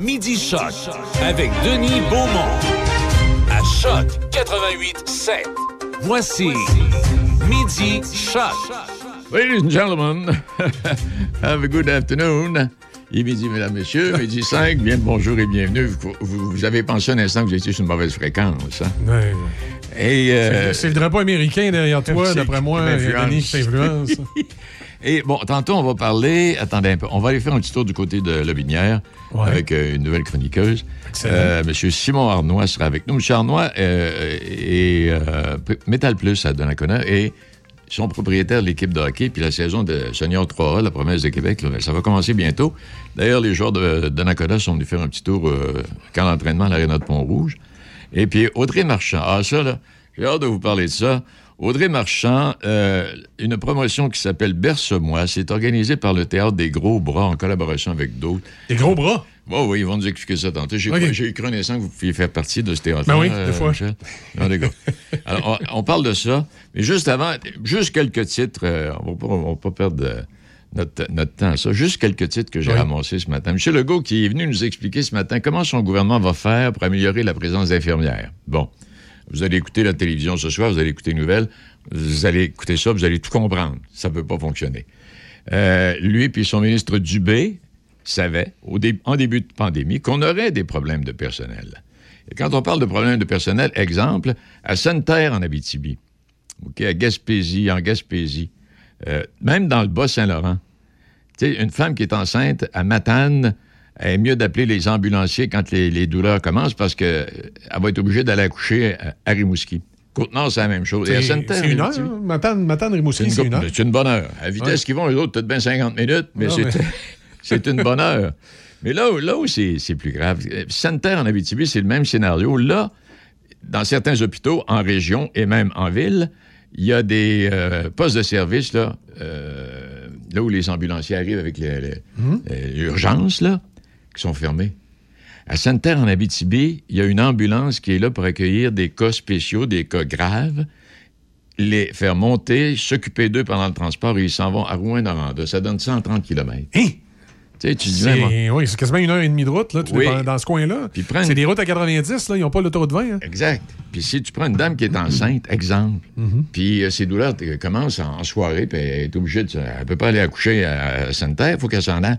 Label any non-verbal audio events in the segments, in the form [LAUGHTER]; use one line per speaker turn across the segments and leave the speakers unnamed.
Midi Choc avec Denis Beaumont. À Choc 88 7. Voici Midi Choc.
Ladies and gentlemen, [LAUGHS] have a good afternoon. Il est midi, mesdames, messieurs, [LAUGHS] midi 5, bien bonjour et bienvenue. Vous, vous- vous avez pensé un instant que vous étiez sur une mauvaise fréquence. Hein? Et, euh,
C'est le drapeau américain derrière [LAUGHS] toi, d'après moi. Denis, qui t'influence.
Et bon, tantôt, on va parler. Attendez un peu. On va aller faire un petit tour du côté de Lobinière
Ouais.
avec euh, une nouvelle chroniqueuse. Euh, Monsieur Simon Arnois sera avec nous. Monsieur Arnois euh, est euh, P- Métal Plus à Donnacona et son propriétaire de l'équipe de hockey. Puis la saison de Senior 3A, la promesse de Québec, là, ça va commencer bientôt. D'ailleurs, les joueurs de Donnacona sont venus faire un petit tour camp d'entraînement à l'Arena de Pont-Rouge. Et puis Audrey Marchand. Ah, ça, là, j'ai hâte de vous parler de ça. Audrey Marchand, euh, une promotion qui s'appelle Berce-moi, c'est organisé par le Théâtre des Gros Bras en collaboration avec d'autres.
Des gros bras?
Bon, oui, ils vont nous expliquer ça tantôt. J'ai
OK.
j'ai eu connaissance que vous pouviez faire partie de ce théâtre
Ben oui, des fois.
Non, les gars. [LAUGHS] Alors, on, on parle de ça, mais juste avant, juste quelques titres. euh, on on va pas perdre euh, notre, notre temps à ça. Juste quelques titres que j'ai
Oui.
ramassés ce matin. M. Legault qui est venu nous expliquer ce matin comment son gouvernement va faire pour améliorer la présence d'infirmières. Bon. Vous allez écouter la télévision ce soir, vous allez écouter les nouvelles, vous allez écouter ça, vous allez tout comprendre. Ça ne peut pas fonctionner. Euh, lui puis son ministre Dubé savaient, en début de pandémie, qu'on aurait des problèmes de personnel. Et quand on parle de problèmes de personnel, exemple, à Sainte-Terre, en Abitibi, OK, à Gaspésie, en Gaspésie, euh, même dans le Bas-Saint-Laurent, une femme qui est enceinte à Matane, elle est mieux d'appeler les ambulanciers quand les, les douleurs commencent parce qu'elle va être obligée d'aller accoucher à, à Rimouski. Côte-Nord, c'est la même chose.
C'est une heure. Matane, Rimouski, c'est une heure.
une, c'est une bonne heure. À la vitesse
Ouais.
qu'ils vont, les autres, peut-être bien 50 minutes, mais c'est
mais- [LAUGHS]
une bonne heure. Mais là, où- là où c'est plus grave, euh, Sainte-Terre en Abitibi, c'est le même scénario. Là, dans certains hôpitaux, en région et même en ville, il y a des euh, postes de service, là, euh, là où les ambulanciers arrivent avec les- les-
Hum?
euh, l'urgence, là, qui sont fermés. À Sainte-Terre, en Abitibi, il y a une ambulance qui est là pour accueillir des cas spéciaux, des cas graves, les faire monter, s'occuper d'eux pendant le transport et ils s'en vont à Rouen-Noranda. Ça donne 130 km.
Hein?
Tu sais, tu dis
oui, c'est quasiment une heure et demie de route, là, tu
Oui.
es dans, ce coin-là. C'est des routes à 90, là, ils n'ont pas l'autoroute 20. Hein?
Exact. Puis si tu prends une dame qui est enceinte, exemple, puis euh, ses douleurs t- commencent en, soirée, puis elle est obligée de... Elle peut pas aller accoucher à, à Sainte-Terre, il faut qu'elle s'en aille.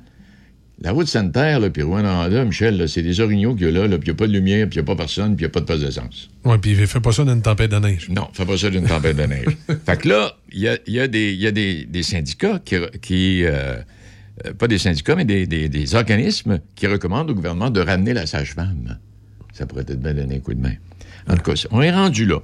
La route Sainte-Terre, là, puis Rouen-Noranda, Michel, là, c'est des orignaux qu'il y a là, là puis il n'y a pas de lumière, puis il n'y a pas personne, puis il n'y a pas de poste d'essence.
Oui, puis fais pas ça dans une tempête de neige.
Non, fais pas ça d'une tempête de neige. [LAUGHS] fait que là, il y a, il y a des, il y a des, des syndicats qui. qui, euh, euh, pas des syndicats, mais des, des- des organismes qui recommandent au gouvernement de ramener la sage-femme. Ça pourrait être bien donner un coup de main. En tout cas, on est rendu là.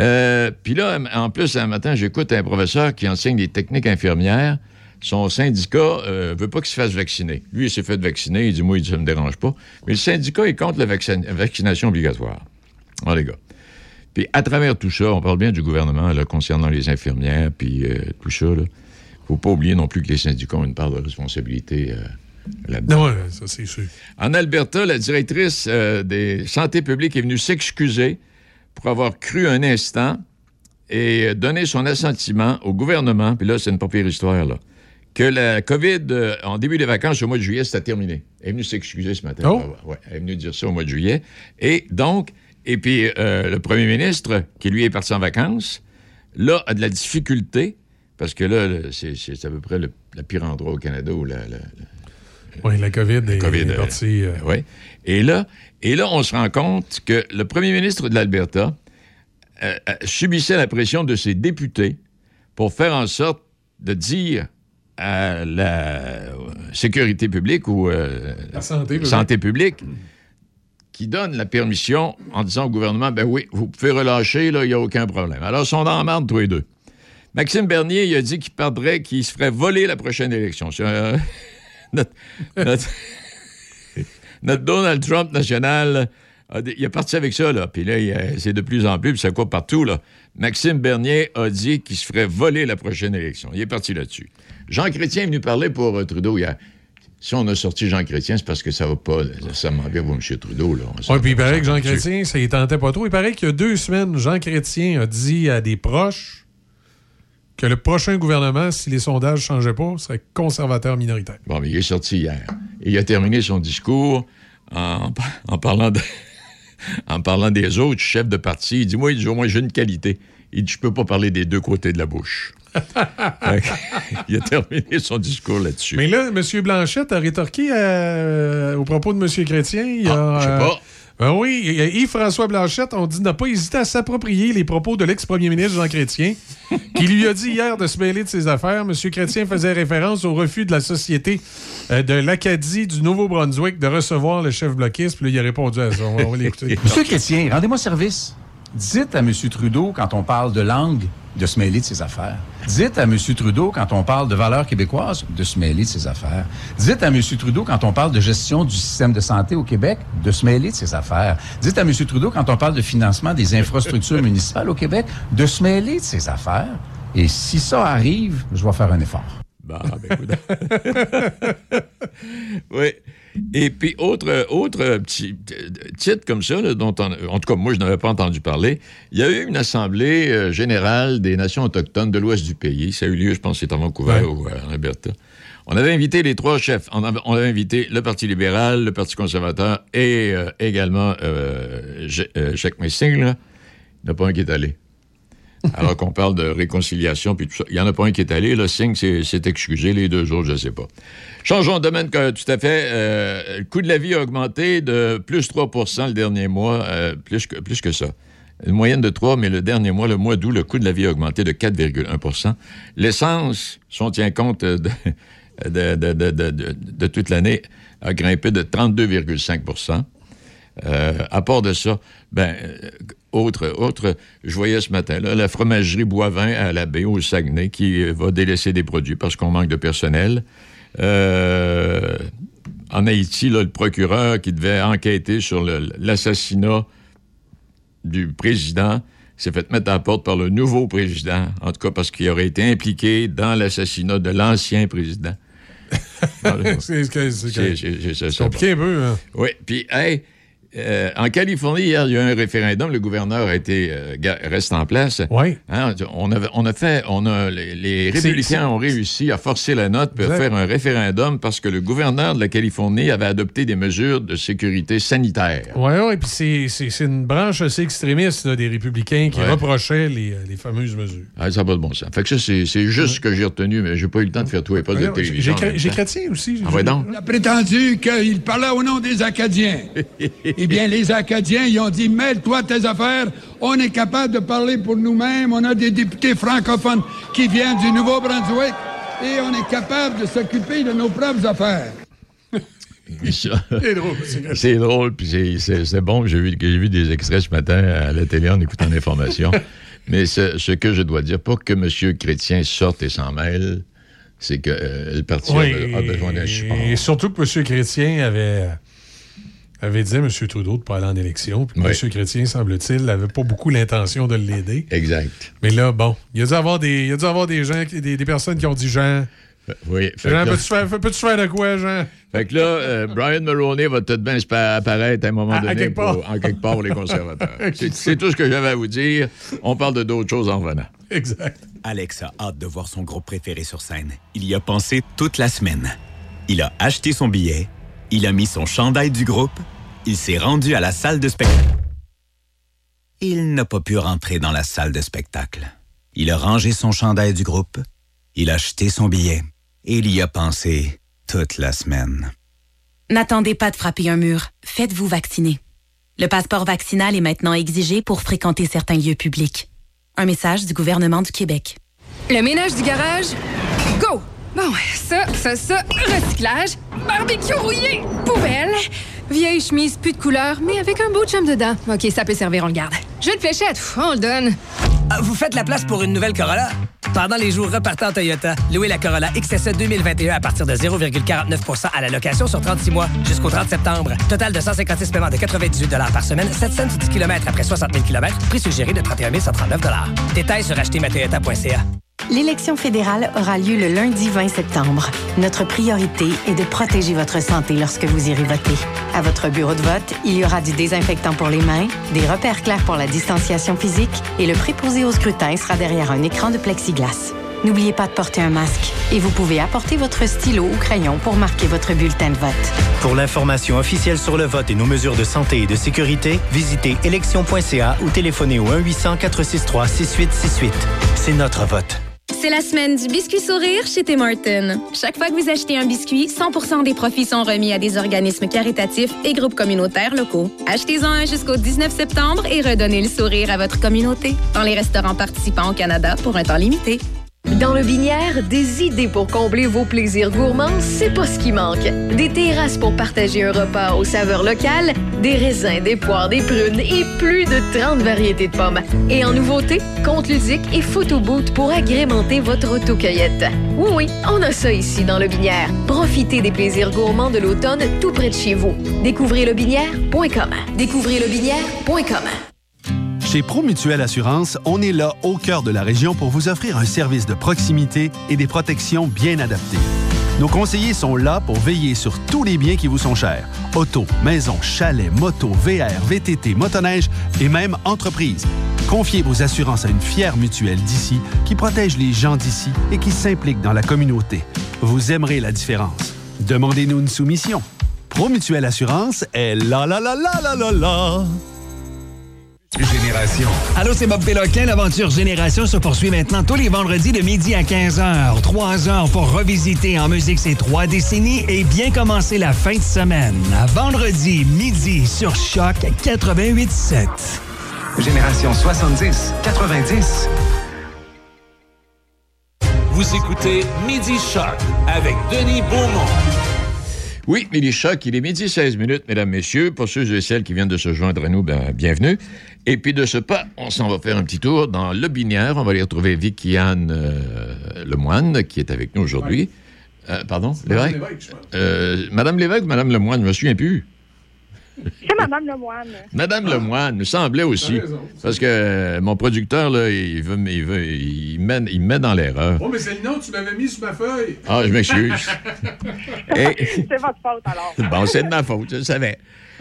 Euh, Puis là, en plus, un matin, j'écoute un professeur qui enseigne des techniques infirmières. Son syndicat euh, veut pas qu'il se fasse vacciner. Lui, il s'est fait vacciner. Il dit, moi, ça me dérange pas. Mais le syndicat est contre la vaccin- vaccination obligatoire. Oh, les gars. Puis à travers tout ça, on parle bien du gouvernement là, concernant les infirmières, puis euh, tout ça. Il faut pas oublier non plus que les syndicats ont une part de responsabilité euh, là-dedans.
Non, ça, c'est sûr.
En Alberta, la directrice des santé publique est venue s'excuser pour avoir cru un instant et donner son assentiment au gouvernement, puis là, c'est une pas pire histoire, là, que la COVID, euh, en début des vacances, au mois de juillet, c'était terminé. Elle est venue s'excuser ce matin.
Oh.
Ouais, elle est venue dire ça au mois de juillet. Et donc, et puis euh, le premier ministre, qui lui est parti en vacances, là, a de la difficulté, parce que là, c'est à peu près le, le pire endroit au Canada où la- la- la,
Oui, la COVID est,
COVID,
est
euh,
partie. euh,
oui. Et là, et là, on se rend compte que le premier ministre de l'Alberta subissait la pression de ses députés pour faire en sorte de dire à la euh, sécurité publique ou euh,
La santé publique.
santé publique qui donne la permission en disant au gouvernement, ben oui, vous pouvez relâcher, là, il n'y a aucun problème. Alors, ils sont dans la marde, tous les deux. Maxime Bernier, il a dit qu'il perdrait, qu'il se ferait voler la prochaine élection. Un- [LAUGHS] notre, notre- [LAUGHS] notre Donald Trump national, a dit- il est parti avec ça, là. Puis là, il, euh, c'est de plus en plus, puis ça court partout, là. Maxime Bernier a dit qu'il se ferait voler la prochaine élection. Il est parti là-dessus. Jean Chrétien est venu parler pour euh, Trudeau hier. Si on a sorti Jean Chrétien, c'est parce que ça va pas nécessairement bien pour M. Trudeau, là. On
Oui, puis il paraît que Jean
dessus.
Chrétien, ça y tentait pas trop. Il paraît qu'il y a deux semaines, Jean Chrétien a dit à des proches que le prochain gouvernement, si les sondages ne changeaient pas, serait conservateur minoritaire.
Bon, mais il est sorti hier. Et il a terminé son discours en, [LAUGHS] en parlant de- [LAUGHS] en parlant des autres chefs de parti, il dit Moi, il dit, au moins, j'ai une qualité. Il dit Je peux pas parler des deux côtés de la bouche. [LAUGHS] Il a terminé son discours là-dessus.
Mais là, M. Blanchette a rétorqué euh, au propos de M. Chrétien. Il
Ah,
a,
je sais
euh,
pas.
ben oui, Yves-François Blanchette, on dit n'a pas hésité à s'approprier les propos de l'ex-premier ministre Jean Chrétien, qui lui a dit hier de se mêler de ses affaires. M. Chrétien faisait référence au refus de la société euh, de l'Acadie du Nouveau-Brunswick de recevoir le chef bloquiste. Puis là, il a répondu à ça. On va, on va l'écouter. [LAUGHS]
Monsieur Chrétien, rendez-moi service. Dites à M. Trudeau, quand on parle de langue, de se mêler de ses affaires. Dites à M. Trudeau, quand on parle de valeurs québécoises, de se mêler de ses affaires. Dites à M. Trudeau, quand on parle de gestion du système de santé au Québec, de se mêler de ses affaires. Dites à M. Trudeau, quand on parle de financement des infrastructures municipales au Québec, de se mêler de ses affaires. Et si ça arrive, je vais faire un effort.
Bah, ben, [LAUGHS] oui. Et puis, autre, autre petit euh, titre comme ça, là, dont on- en tout cas, moi, je n'avais pas entendu parler. Il y a eu une assemblée euh, générale des nations autochtones de l'ouest du pays. Ça a eu lieu, je pense, c'est à Vancouver
Ouais.
ou euh, en Alberta. On avait invité les trois chefs. On avait, on avait invité le Parti libéral, le Parti conservateur et euh, également euh, euh, Jacques Messing. là. Il n'y en a pas un qui est allé. Alors qu'on parle de réconciliation, puis tout ça. Il n'y en a pas un qui est allé. Le signe s'est excusé. Les deux autres, je ne sais pas. Changeons de domaine que, tout à fait. Euh, le coût de la vie a augmenté de plus 3% le dernier mois, euh, plus, que, ça. Une moyenne de 3, mais le dernier mois, le mois d'août, le coût de la vie a augmenté de 4,1% L'essence, si on tient compte de, toute l'année, a grimpé de 32,5% euh, à part de ça, ben, euh, autre, autre, je voyais ce matin, là, la fromagerie Boivin à la baie au Saguenay qui euh, va délaisser des produits parce qu'on manque de personnel. Euh, en Haïti, là, le procureur qui devait enquêter sur l'assassinat du président s'est fait mettre à la porte par le nouveau président, en tout cas parce qu'il aurait été impliqué dans l'assassinat de l'ancien président. [LAUGHS]
C'est compliqué un peu. hein.
oui, puis, hey, euh, en Californie, hier, il y a eu un référendum. Le gouverneur a été, euh, reste en place.
Oui.
Hein, on, a fait, on a, les, les républicains ont réussi à forcer la note pour
Exact.
faire un référendum parce que le gouverneur de la Californie avait adopté des mesures de sécurité sanitaire.
Oui, oui, puis c'est- une branche assez extrémiste là, des républicains qui
Ouais.
reprochaient les, euh, les fameuses mesures.
Ah, ça n'a pas de bon sens. Fait que ça, c'est juste ce que j'ai retenu, mais j'ai pas eu le temps de faire tout et pas de télévision.
j'ai chrétien aussi.
Ah, ouais, donc?
On a prétendu qu'il parlait au nom des Acadiens. [LAUGHS] eh bien, les Acadiens, ils ont dit Mêle-toi tes affaires. On est capable de parler pour nous-mêmes. On a des députés francophones qui viennent du Nouveau-Brunswick. Et on est capable de s'occuper de nos propres affaires. [LAUGHS]
Ça-
C'est drôle. c'est-
C'est drôle, puis c'est- bon. J'ai vu, j'ai vu des extraits ce matin à la télé en écoutant l'information. [LAUGHS] Mais ce, ce que je dois dire, pas que M. Chrétien sorte et s'en mêle, c'est que euh, le parti a-
Oui,
a, besoin d'un support.
Et surtout que M. Chrétien avait, avait dit à M. Trudeau de ne pas aller en élection. Puis
Oui.
M. Chrétien, semble-t-il, n'avait pas beaucoup l'intention de l'aider.
Exact.
Mais là, bon, il a dû avoir des, il a dû avoir des gens, qui- des, des personnes qui ont dit Jean,
Oui. Fait,
Jean,
que, là,
peux-tu faire, peux-tu faire de quoi, Jean?
fait que là, euh, Brian Mulroney va peut-être bien se pa- apparaître à un moment
À- à
donné
quelque part.
pour- en quelque part pour les conservateurs. [LAUGHS] C'est c'est tout ce que j'avais à vous dire. On parle de d'autres choses en revenant.
Exact.
Alex a hâte de voir son groupe préféré sur scène. Il y a pensé toute la semaine. Il a acheté son billet, il a mis son chandail du groupe, il s'est rendu à la salle de spectacle. Il n'a pas pu rentrer dans la salle de spectacle. Il a rangé son chandail du groupe, il a acheté son billet et il y a pensé toute la semaine.
N'attendez pas de frapper un mur. Faites-vous vacciner. Le passeport vaccinal est maintenant exigé pour fréquenter certains lieux publics. Un message du gouvernement du Québec.
Le ménage du garage, go! Bon, ça, ça, ça, recyclage, barbecue rouillé, poubelle, vieille chemise, plus de couleur, mais avec un beau chum dedans. OK, ça peut servir, on le garde. Jeu de fléchette, on le donne.
Ah, Vous faites la place pour une nouvelle Corolla? Pendant les jours repartant Toyota, louez la Corolla XSE 2021 à partir de 0,49% à la location sur 36 mois jusqu'au 30 septembre. Total de 156 paiements de 98 par semaine, 710 km après 60 000 km, prix suggéré de 31 139 Détails sur achetermatoyota.ca.
L'élection fédérale aura lieu le lundi 20 septembre. Notre priorité est de protéger votre santé lorsque vous irez voter. À votre bureau de vote, il y aura du désinfectant pour les mains, des repères clairs pour la distanciation physique et le préposé au scrutin sera derrière un écran de plexiglas. N'oubliez pas de porter un masque et vous pouvez apporter votre stylo ou crayon pour marquer votre bulletin de vote.
Pour l'information officielle sur le vote et nos mesures de santé et de sécurité, visitez élection.ca ou téléphonez au 1-800-463-6868. C'est notre vote.
C'est la semaine du biscuit sourire chez Tim Hortons. Chaque fois que vous achetez un biscuit, 100 des profits sont remis à des organismes caritatifs et groupes communautaires locaux. Achetez-en un jusqu'au 19 septembre et redonnez le sourire à votre communauté dans les restaurants participants au Canada pour un temps limité.
Dans le Binière, des idées pour combler vos plaisirs gourmands, c'est pas ce qui manque. Des terrasses pour partager un repas aux saveurs locales, des raisins, des poires, des prunes et plus de 30 variétés de pommes. Et en nouveauté, compte ludique et photo boot pour agrémenter votre autocueillette. Oui, oui, on a ça ici dans le Binière. Profitez des plaisirs gourmands de l'automne tout près de chez vous. Découvrez lebinière.com. Découvrez lebinière.com.
Chez Promutuelle Assurance, on est là au cœur de la région pour vous offrir un service de proximité et des protections bien adaptées. Nos conseillers sont là pour veiller sur tous les biens qui vous sont chers. Auto, maison, chalet, moto, VR, VTT, motoneige et même entreprise. Confiez vos assurances à une fière mutuelle d'ici qui protège les gens d'ici et qui s'implique dans la communauté. Vous aimerez la différence. Demandez-nous une soumission. Promutuelle Assurance est la la la la la la la.
Génération. Allô, c'est Bob Péloquin. L'aventure Génération se poursuit maintenant tous les vendredis de midi à 15h. Trois heures pour revisiter en musique ces trois décennies et bien commencer la fin de semaine. À vendredi, midi, sur Choc 88.7.
Génération 70, 90.
Vous écoutez Midi Choc avec Denis Beaumont.
Oui, Choc, il est midi 16 minutes, mesdames, messieurs. Pour ceux et celles qui viennent de se joindre à nous, ben, bienvenue. Et puis de ce pas, on s'en va faire un petit tour dans le binaire. On va aller retrouver Vicky-Anne euh, Lemoine, qui est avec nous aujourd'hui. Euh, pardon?
Madame
Lévesque?
Lévesque.
Euh, Madame Lévesque ou Madame Lemoine? Je me souviens plus.
C'est Madame Lemoine.
Madame Lemoine, me semblait aussi. Parce que euh, mon producteur, là, il, veut, il, veut, il, met, il me met dans l'erreur.
Oh, mais c'est le nom que tu m'avais mis sur ma feuille.
Ah, je m'excuse. [LAUGHS] Et- [LAUGHS]
C'est votre faute alors. [LAUGHS]
Bon, c'est de ma faute, je le savais.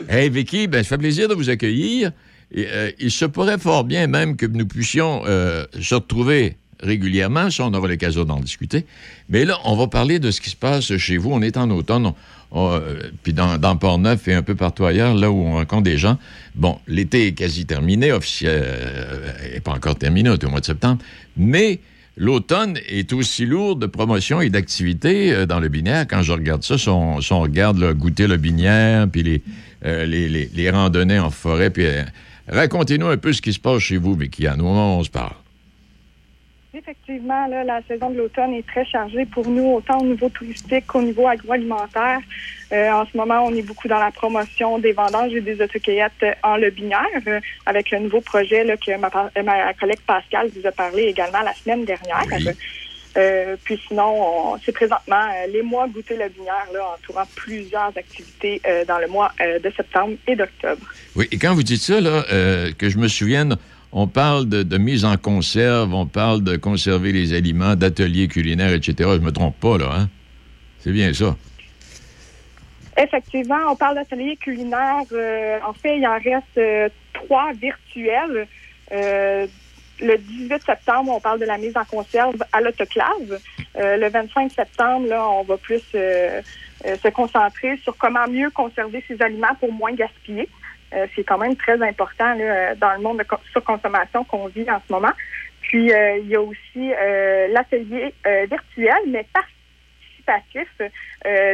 Hey, Vicky, ben, ça fait plaisir de vous accueillir. Et, euh, il se pourrait fort bien même que nous puissions euh, se retrouver régulièrement, ça, on aura l'occasion d'en discuter. Mais là, on va parler de ce qui se passe chez vous. On est en automne, euh, puis dans, Port-Neuf et un peu partout ailleurs, là où on rencontre des gens. Bon, l'été est quasi terminé, officiel, euh, n'est pas encore terminé, on est au mois de septembre, mais l'automne est aussi lourd de promotion et d'activités euh, dans le binaire. Quand je regarde ça, si on, regarde goûter le binaire, puis les, euh, randonnées en forêt, puis euh, racontez-nous un peu ce qui se passe chez vous, Vicky, à où on se parle.
Effectivement, là, la saison de l'automne est très chargée pour nous, autant au niveau touristique qu'au niveau agroalimentaire. Euh, en ce moment, on est beaucoup dans la promotion des vendanges et des autocueillettes en Lobinière, euh, avec le nouveau projet là, que ma, collègue Pascal vous a parlé également la semaine dernière. Euh, puis sinon, on- c'est présentement euh, les mois goûter le binière, là, entourant plusieurs activités dans le mois de septembre et d'octobre.
Oui, et quand vous dites ça, là, que je me souvienne, on parle de, mise en conserve, on parle de conserver les aliments, d'ateliers culinaires, etc. Je me trompe pas, là, hein? C'est bien ça.
Effectivement, on parle d'ateliers culinaires. Euh, en fait, il en reste euh, trois virtuels. Euh, le 18 septembre, on parle de la mise en conserve à l'autoclave. Le 25 septembre, là, on va plus se concentrer sur comment mieux conserver ces aliments pour moins gaspiller. Euh, c'est quand même très important là, dans le monde de co- surconsommation qu'on vit en ce moment. Puis, euh, il y a aussi euh, l'atelier virtuel, mais participatif,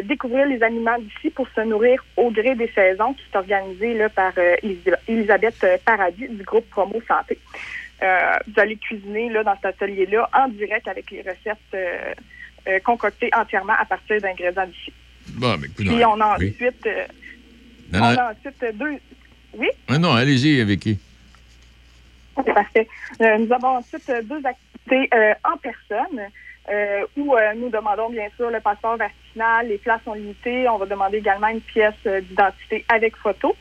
découvrir les aliments d'ici pour se nourrir au gré des saisons, qui est organisé là, par Elis- Elisabeth Paradis du groupe Promo Santé. Vous allez cuisiner là, dans cet atelier-là en direct avec les recettes concoctées entièrement à partir d'ingrédients d'ici.
Bon, mais
Puis on a
oui.
ensuite, euh,
Non,
on a ensuite deux. Oui?
Ah non, allez-y, Vicky.
C'est parfait. Euh, nous avons ensuite euh, deux activités euh, en personne euh, où nous demandons bien sûr le passeport vaccinal. Les places sont limitées. On va demander également une pièce d'identité avec photo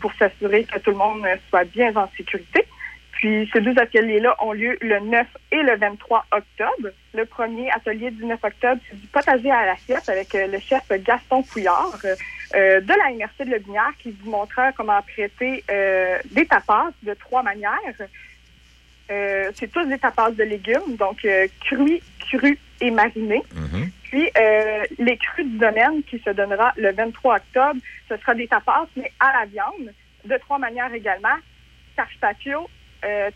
pour s'assurer que tout le monde soit bien en sécurité. Puis ces deux ateliers-là ont lieu le 9 et le 23 octobre. Le premier atelier du 9 octobre, c'est du potager à l'assiette avec le chef Gaston Couillard euh, de la MRC de Lebinière qui vous montrera comment prêter euh, des tapas de trois manières. Euh, c'est tous des tapas de légumes, donc euh, crus, crus et marinés. Puis euh, les crus du domaine qui se donnera le 23 octobre, ce sera des tapas, mais à la viande, de trois manières également, carpaccio,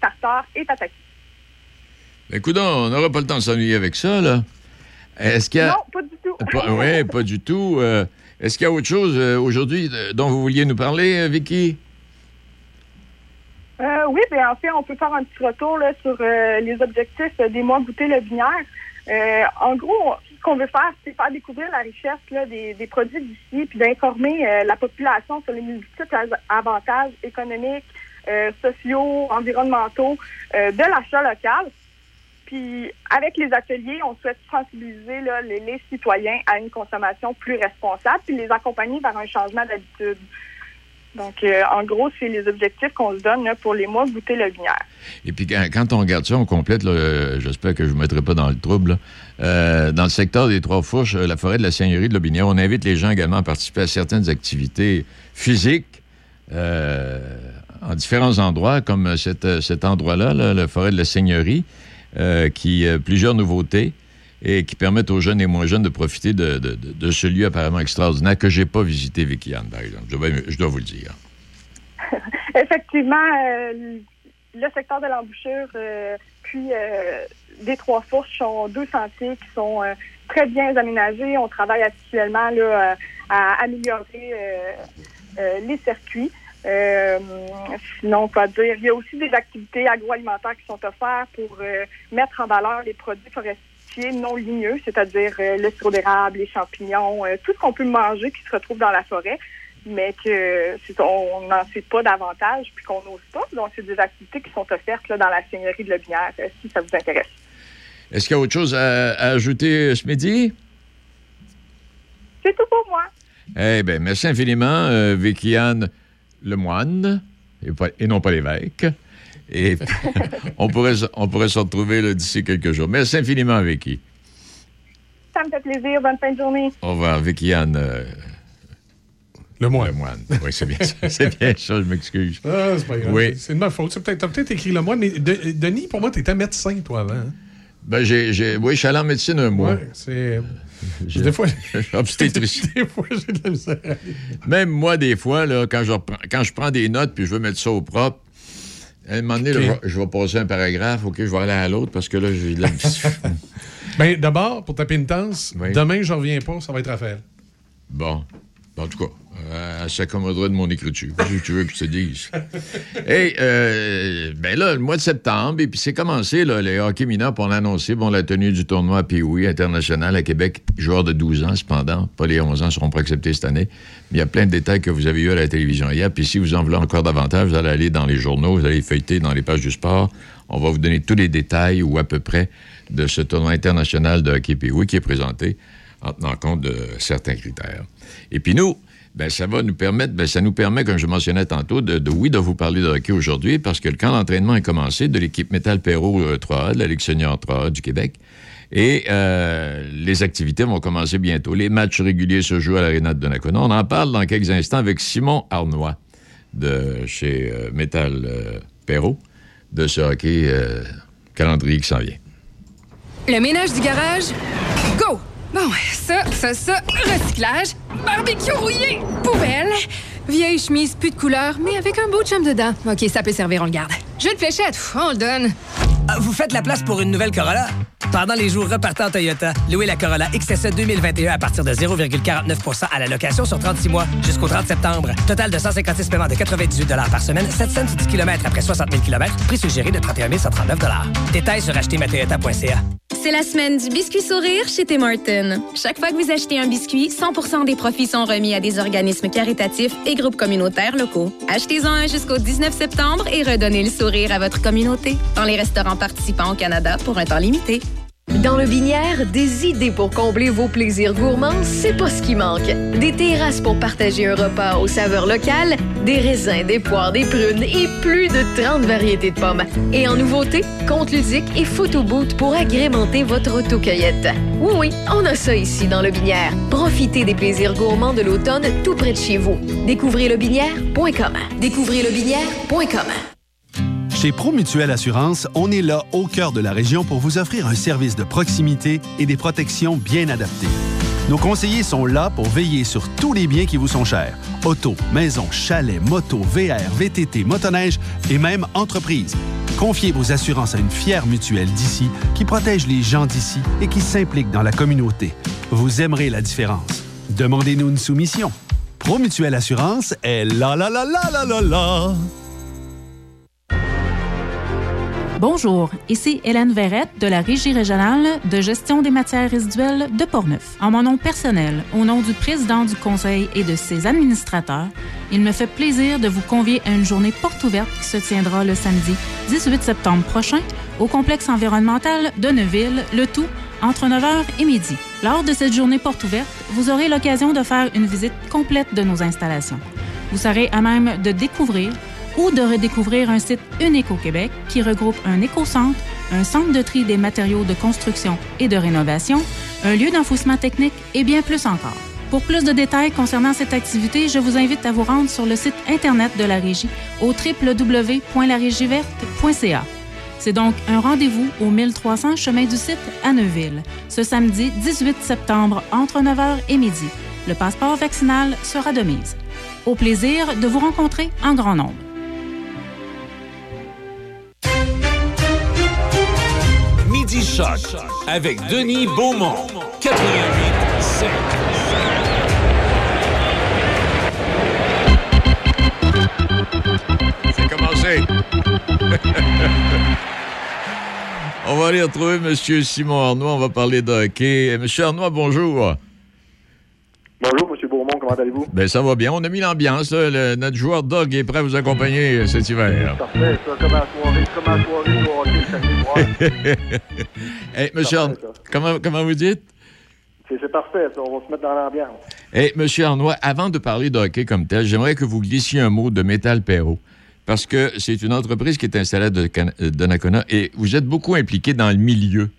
tartare et tataki.
Écoute, on n'aura pas le temps de s'ennuyer avec ça, là. Est-ce qu'il y a...
Non, pas du tout.
oui, pas du tout. Est-ce qu'il y a autre chose euh, aujourd'hui euh, dont vous vouliez nous parler, euh, Vicky?
Oui, bien, en fait, on peut faire un petit retour là, sur les objectifs des mois goûter le binaire. En gros, ce qu'on veut faire, c'est faire découvrir la richesse là, des, des produits d'ici, puis d'informer la population sur les multiples avantages économiques, sociaux, environnementaux de l'achat local. Puis, avec les ateliers, on souhaite sensibiliser les, citoyens à une consommation plus responsable, puis les accompagner vers un changement d'habitude. Donc, euh, en gros, c'est les objectifs qu'on se donne pour les mois goûter le binaire.
Et puis quand, on regarde ça, on complète, euh, j'espère que je ne vous mettrai pas dans le trouble. Euh, dans le secteur des Trois-Fourches, euh, la forêt de la Seigneurie de Lobinière, on invite les gens également à participer à certaines activités physiques en différents endroits, comme cet, cet endroit-là, là, la forêt de la Seigneurie, euh, qui a plusieurs nouveautés et qui permettent aux jeunes et moins jeunes de profiter de, de- ce lieu apparemment extraordinaire que j'ai pas visité, Vicky Anne, par exemple. Je dois, vous le dire. [LAUGHS]
Effectivement, euh, le secteur de l'embouchure, euh, puis euh, des trois fourches sont deux sentiers qui sont euh, très bien aménagés. On travaille actuellement euh, à améliorer euh, euh, les circuits. Euh, sinon, quoi dire, il y a aussi des activités agroalimentaires qui sont offertes pour euh, mettre en valeur les produits forestiers non ligneux, c'est-à-dire euh, le sirop d'érable, les champignons, euh, tout ce qu'on peut manger qui se retrouve dans la forêt mais que on n'en sait pas davantage puis qu'on n'ose pas. Donc, c'est des activités qui sont offertes là, dans la seigneurie de Lobinière, euh, si ça vous intéresse.
Est-ce qu'il y a autre chose à, à ajouter euh, ce midi?
C'est tout pour moi.
Eh bien, merci infiniment, euh, Vicky-Anne Lemoine, et, pas- et non pas l'évêque. Et [LAUGHS] on, pourrait, se- on pourrait se retrouver d'ici quelques jours. Merci infiniment, Vicky.
Ça me fait plaisir. Bonne fin de journée.
Au revoir, Vicky-Anne. euh,
Lemoine.
Lemoine. Oui, c'est bien ça. C'est bien ça, je m'excuse.
Ah, c'est pas grave.
Oui.
C'est de ma faute. Peut-être- T'as peut-être écrit le mois, mais De- Denis, pour moi, t'étais médecin, toi, avant. hein?
Ben, j'ai, j'ai- oui, je suis allé en médecine un mois.
Ouais, c'est. [LAUGHS]
J'ai-
Des fois, [LAUGHS]
Obstétricien. [LAUGHS]
des fois, j'ai de la misère.
Même moi, des fois, là, quand, je reprends- quand je prends des notes puis je veux mettre ça au propre, à un moment donné, là, je, vais, passer un paragraphe, OK, je vais aller à l'autre parce que là, j'ai de la
Ben, d'abord, pour ta pénitence,
Oui.
demain, je reviens pas, ça va être Raphaël.
Bon. En tout cas, euh, s'accommodera de mon écriture. Qu'est-ce que tu veux que je te dise? Hey, euh, ben là, le mois de septembre, et puis c'est commencé, là, les hockey mineurs, pour l'annoncer, bon, la tenue du tournoi POI international à Québec, joueurs de 12 ans, cependant, pas les 11 ans seront pas acceptés cette année. Mais il y a plein de détails que vous avez eu à la télévision hier, puis si vous en voulez encore davantage, vous allez aller dans les journaux, vous allez feuilleter dans les pages du sport. On va vous donner tous les détails, ou à peu près, de ce tournoi international de hockey POI qui est présenté en tenant compte de certains critères. Et puis nous, ben, ça va nous permettre, ben, ça nous permet, comme je mentionnais tantôt, de, oui, de vous parler de hockey aujourd'hui, parce que le camp d'entraînement est commencé de l'équipe Métal Perrault euh, 3A, de la Ligue senior 3A du Québec. Et euh, les activités vont commencer bientôt. Les matchs réguliers se jouent à l'Arena de Donnacona. On en parle dans quelques instants avec Simon Arnois de chez euh, Métal euh, Perrault, de ce hockey euh, calendrier qui s'en vient.
Le ménage du garage, go! Bon, ça, ça, ça, recyclage, barbecue rouillé, poubelle, vieille chemise, plus de couleur, mais avec un beau chum dedans. OK, ça peut servir, on le garde. Jeu de fléchette, on le donne.
Ah, Vous faites la place pour une nouvelle Corolla? Pendant les jours repartant Toyota, louez la Corolla XSE 2021 à partir de 0,49% à la location sur 36 mois jusqu'au 30 septembre. Total de 156 paiements de 98 par semaine, 710 km après 60 000 km, prix suggéré de 31 139 Détails sur achetermatoyota.ca.
C'est la semaine du biscuit sourire chez Tim Hortons. Chaque fois que vous achetez un biscuit, 100 des profits sont remis à des organismes caritatifs et groupes communautaires locaux. Achetez-en un jusqu'au 19 septembre et redonnez le sourire à votre communauté dans les restaurants participants au Canada pour un temps limité.
Dans le Binière, des idées pour combler vos plaisirs gourmands, c'est pas ce qui manque. Des terrasses pour partager un repas aux saveurs locales, des raisins, des poires, des prunes et plus de 30 variétés de pommes. Et en nouveauté, compte ludique et photo booth pour agrémenter votre autocueillette. Oui, oui, on a ça ici dans le Binière. Profitez des plaisirs gourmands de l'automne tout près de chez vous. Découvrez lebinière.com. Découvrez lebinière.com.
Chez Promutuelle Assurance, on est là au cœur de la région pour vous offrir un service de proximité et des protections bien adaptées. Nos conseillers sont là pour veiller sur tous les biens qui vous sont chers. Auto, maison, chalet, moto, VR, VTT, motoneige et même entreprise. Confiez vos assurances à une fière mutuelle d'ici qui protège les gens d'ici et qui s'implique dans la communauté. Vous aimerez la différence. Demandez-nous une soumission. Promutuelle Assurance est la la la la la la la.
Bonjour, ici Hélène Verrette de la Régie régionale de gestion des matières résiduelles de Portneuf. En mon nom personnel, au nom du président du conseil et de ses administrateurs, il me fait plaisir de vous convier à une journée porte ouverte qui se tiendra le samedi 18 septembre prochain au complexe environnemental de Neuville, le tout entre 9h et midi. Lors de cette journée porte ouverte, vous aurez l'occasion de faire une visite complète de nos installations. Vous serez à même de découvrir ou de redécouvrir un site unique au Québec qui regroupe un éco-centre, un centre de tri des matériaux de construction et de rénovation, un lieu d'enfouissement technique et bien plus encore. Pour plus de détails concernant cette activité, je vous invite à vous rendre sur le site Internet de la Régie au www.larégieverte.ca. C'est donc un rendez-vous au 1300 chemin du site à Neuville, ce samedi 18 septembre entre 9h et midi. Le passeport vaccinal sera de mise. Au plaisir de vous rencontrer en grand nombre.
Choc avec Denis Beaumont. 88 5.
C'est commencé. [LAUGHS] On va aller retrouver M. Simon Arnois. On va parler de hockey. M. Arnois, bonjour.
Bonjour, M. Beaumont, comment allez-vous?
Ben, ça va bien. On a mis l'ambiance. notre joueur Dog est prêt à vous accompagner euh, cet hiver.
Parfait, ça, comme à soirée, comme à soirée hockey. [LAUGHS]
Arnois, comment, comment vous dites?
C'est parfait, ça, on va se mettre dans l'ambiance.
Hey, Monsieur Arnois, avant de parler de hockey comme tel, j'aimerais que vous glissiez un mot de Métal Perrault. Parce que c'est une entreprise qui est installée euh, Donnacona et vous êtes beaucoup impliqué dans le milieu.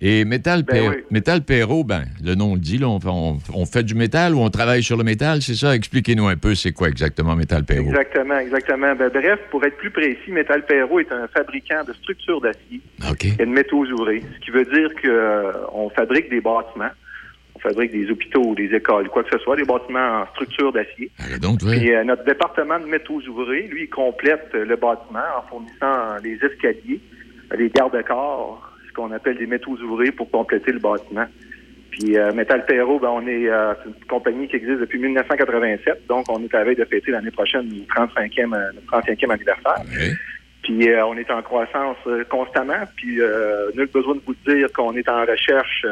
Et Métal,
Ben oui.
Métal Perrault, ben, le nom le dit, là, on, fait- on- on fait du métal ou on travaille sur le métal, c'est ça? Expliquez-nous un peu, c'est quoi exactement Métal Perrault?
Exactement, exactement. Ben, bref, pour être plus précis, Metal Perrault est un fabricant de structures d'acier et de métaux ouvrés, ce qui veut dire qu'on fabrique des bâtiments, on fabrique des hôpitaux, des écoles, quoi que ce soit, des bâtiments en structure d'acier.
donc, ouais.
Puis euh, notre département de métaux ouvrés, lui, il complète euh, le bâtiment en fournissant les escaliers, euh, les garde-corps, qu'on appelle des métaux ouvrés pour compléter le bâtiment. Puis euh, Metal Perrault, ben, on est euh, c'est une compagnie qui existe depuis 1987, donc on est à la veille de fêter l'année prochaine notre 35e, euh, notre 35e anniversaire. Puis euh, on est en croissance constamment, puis nul besoin de vous dire qu'on est en recherche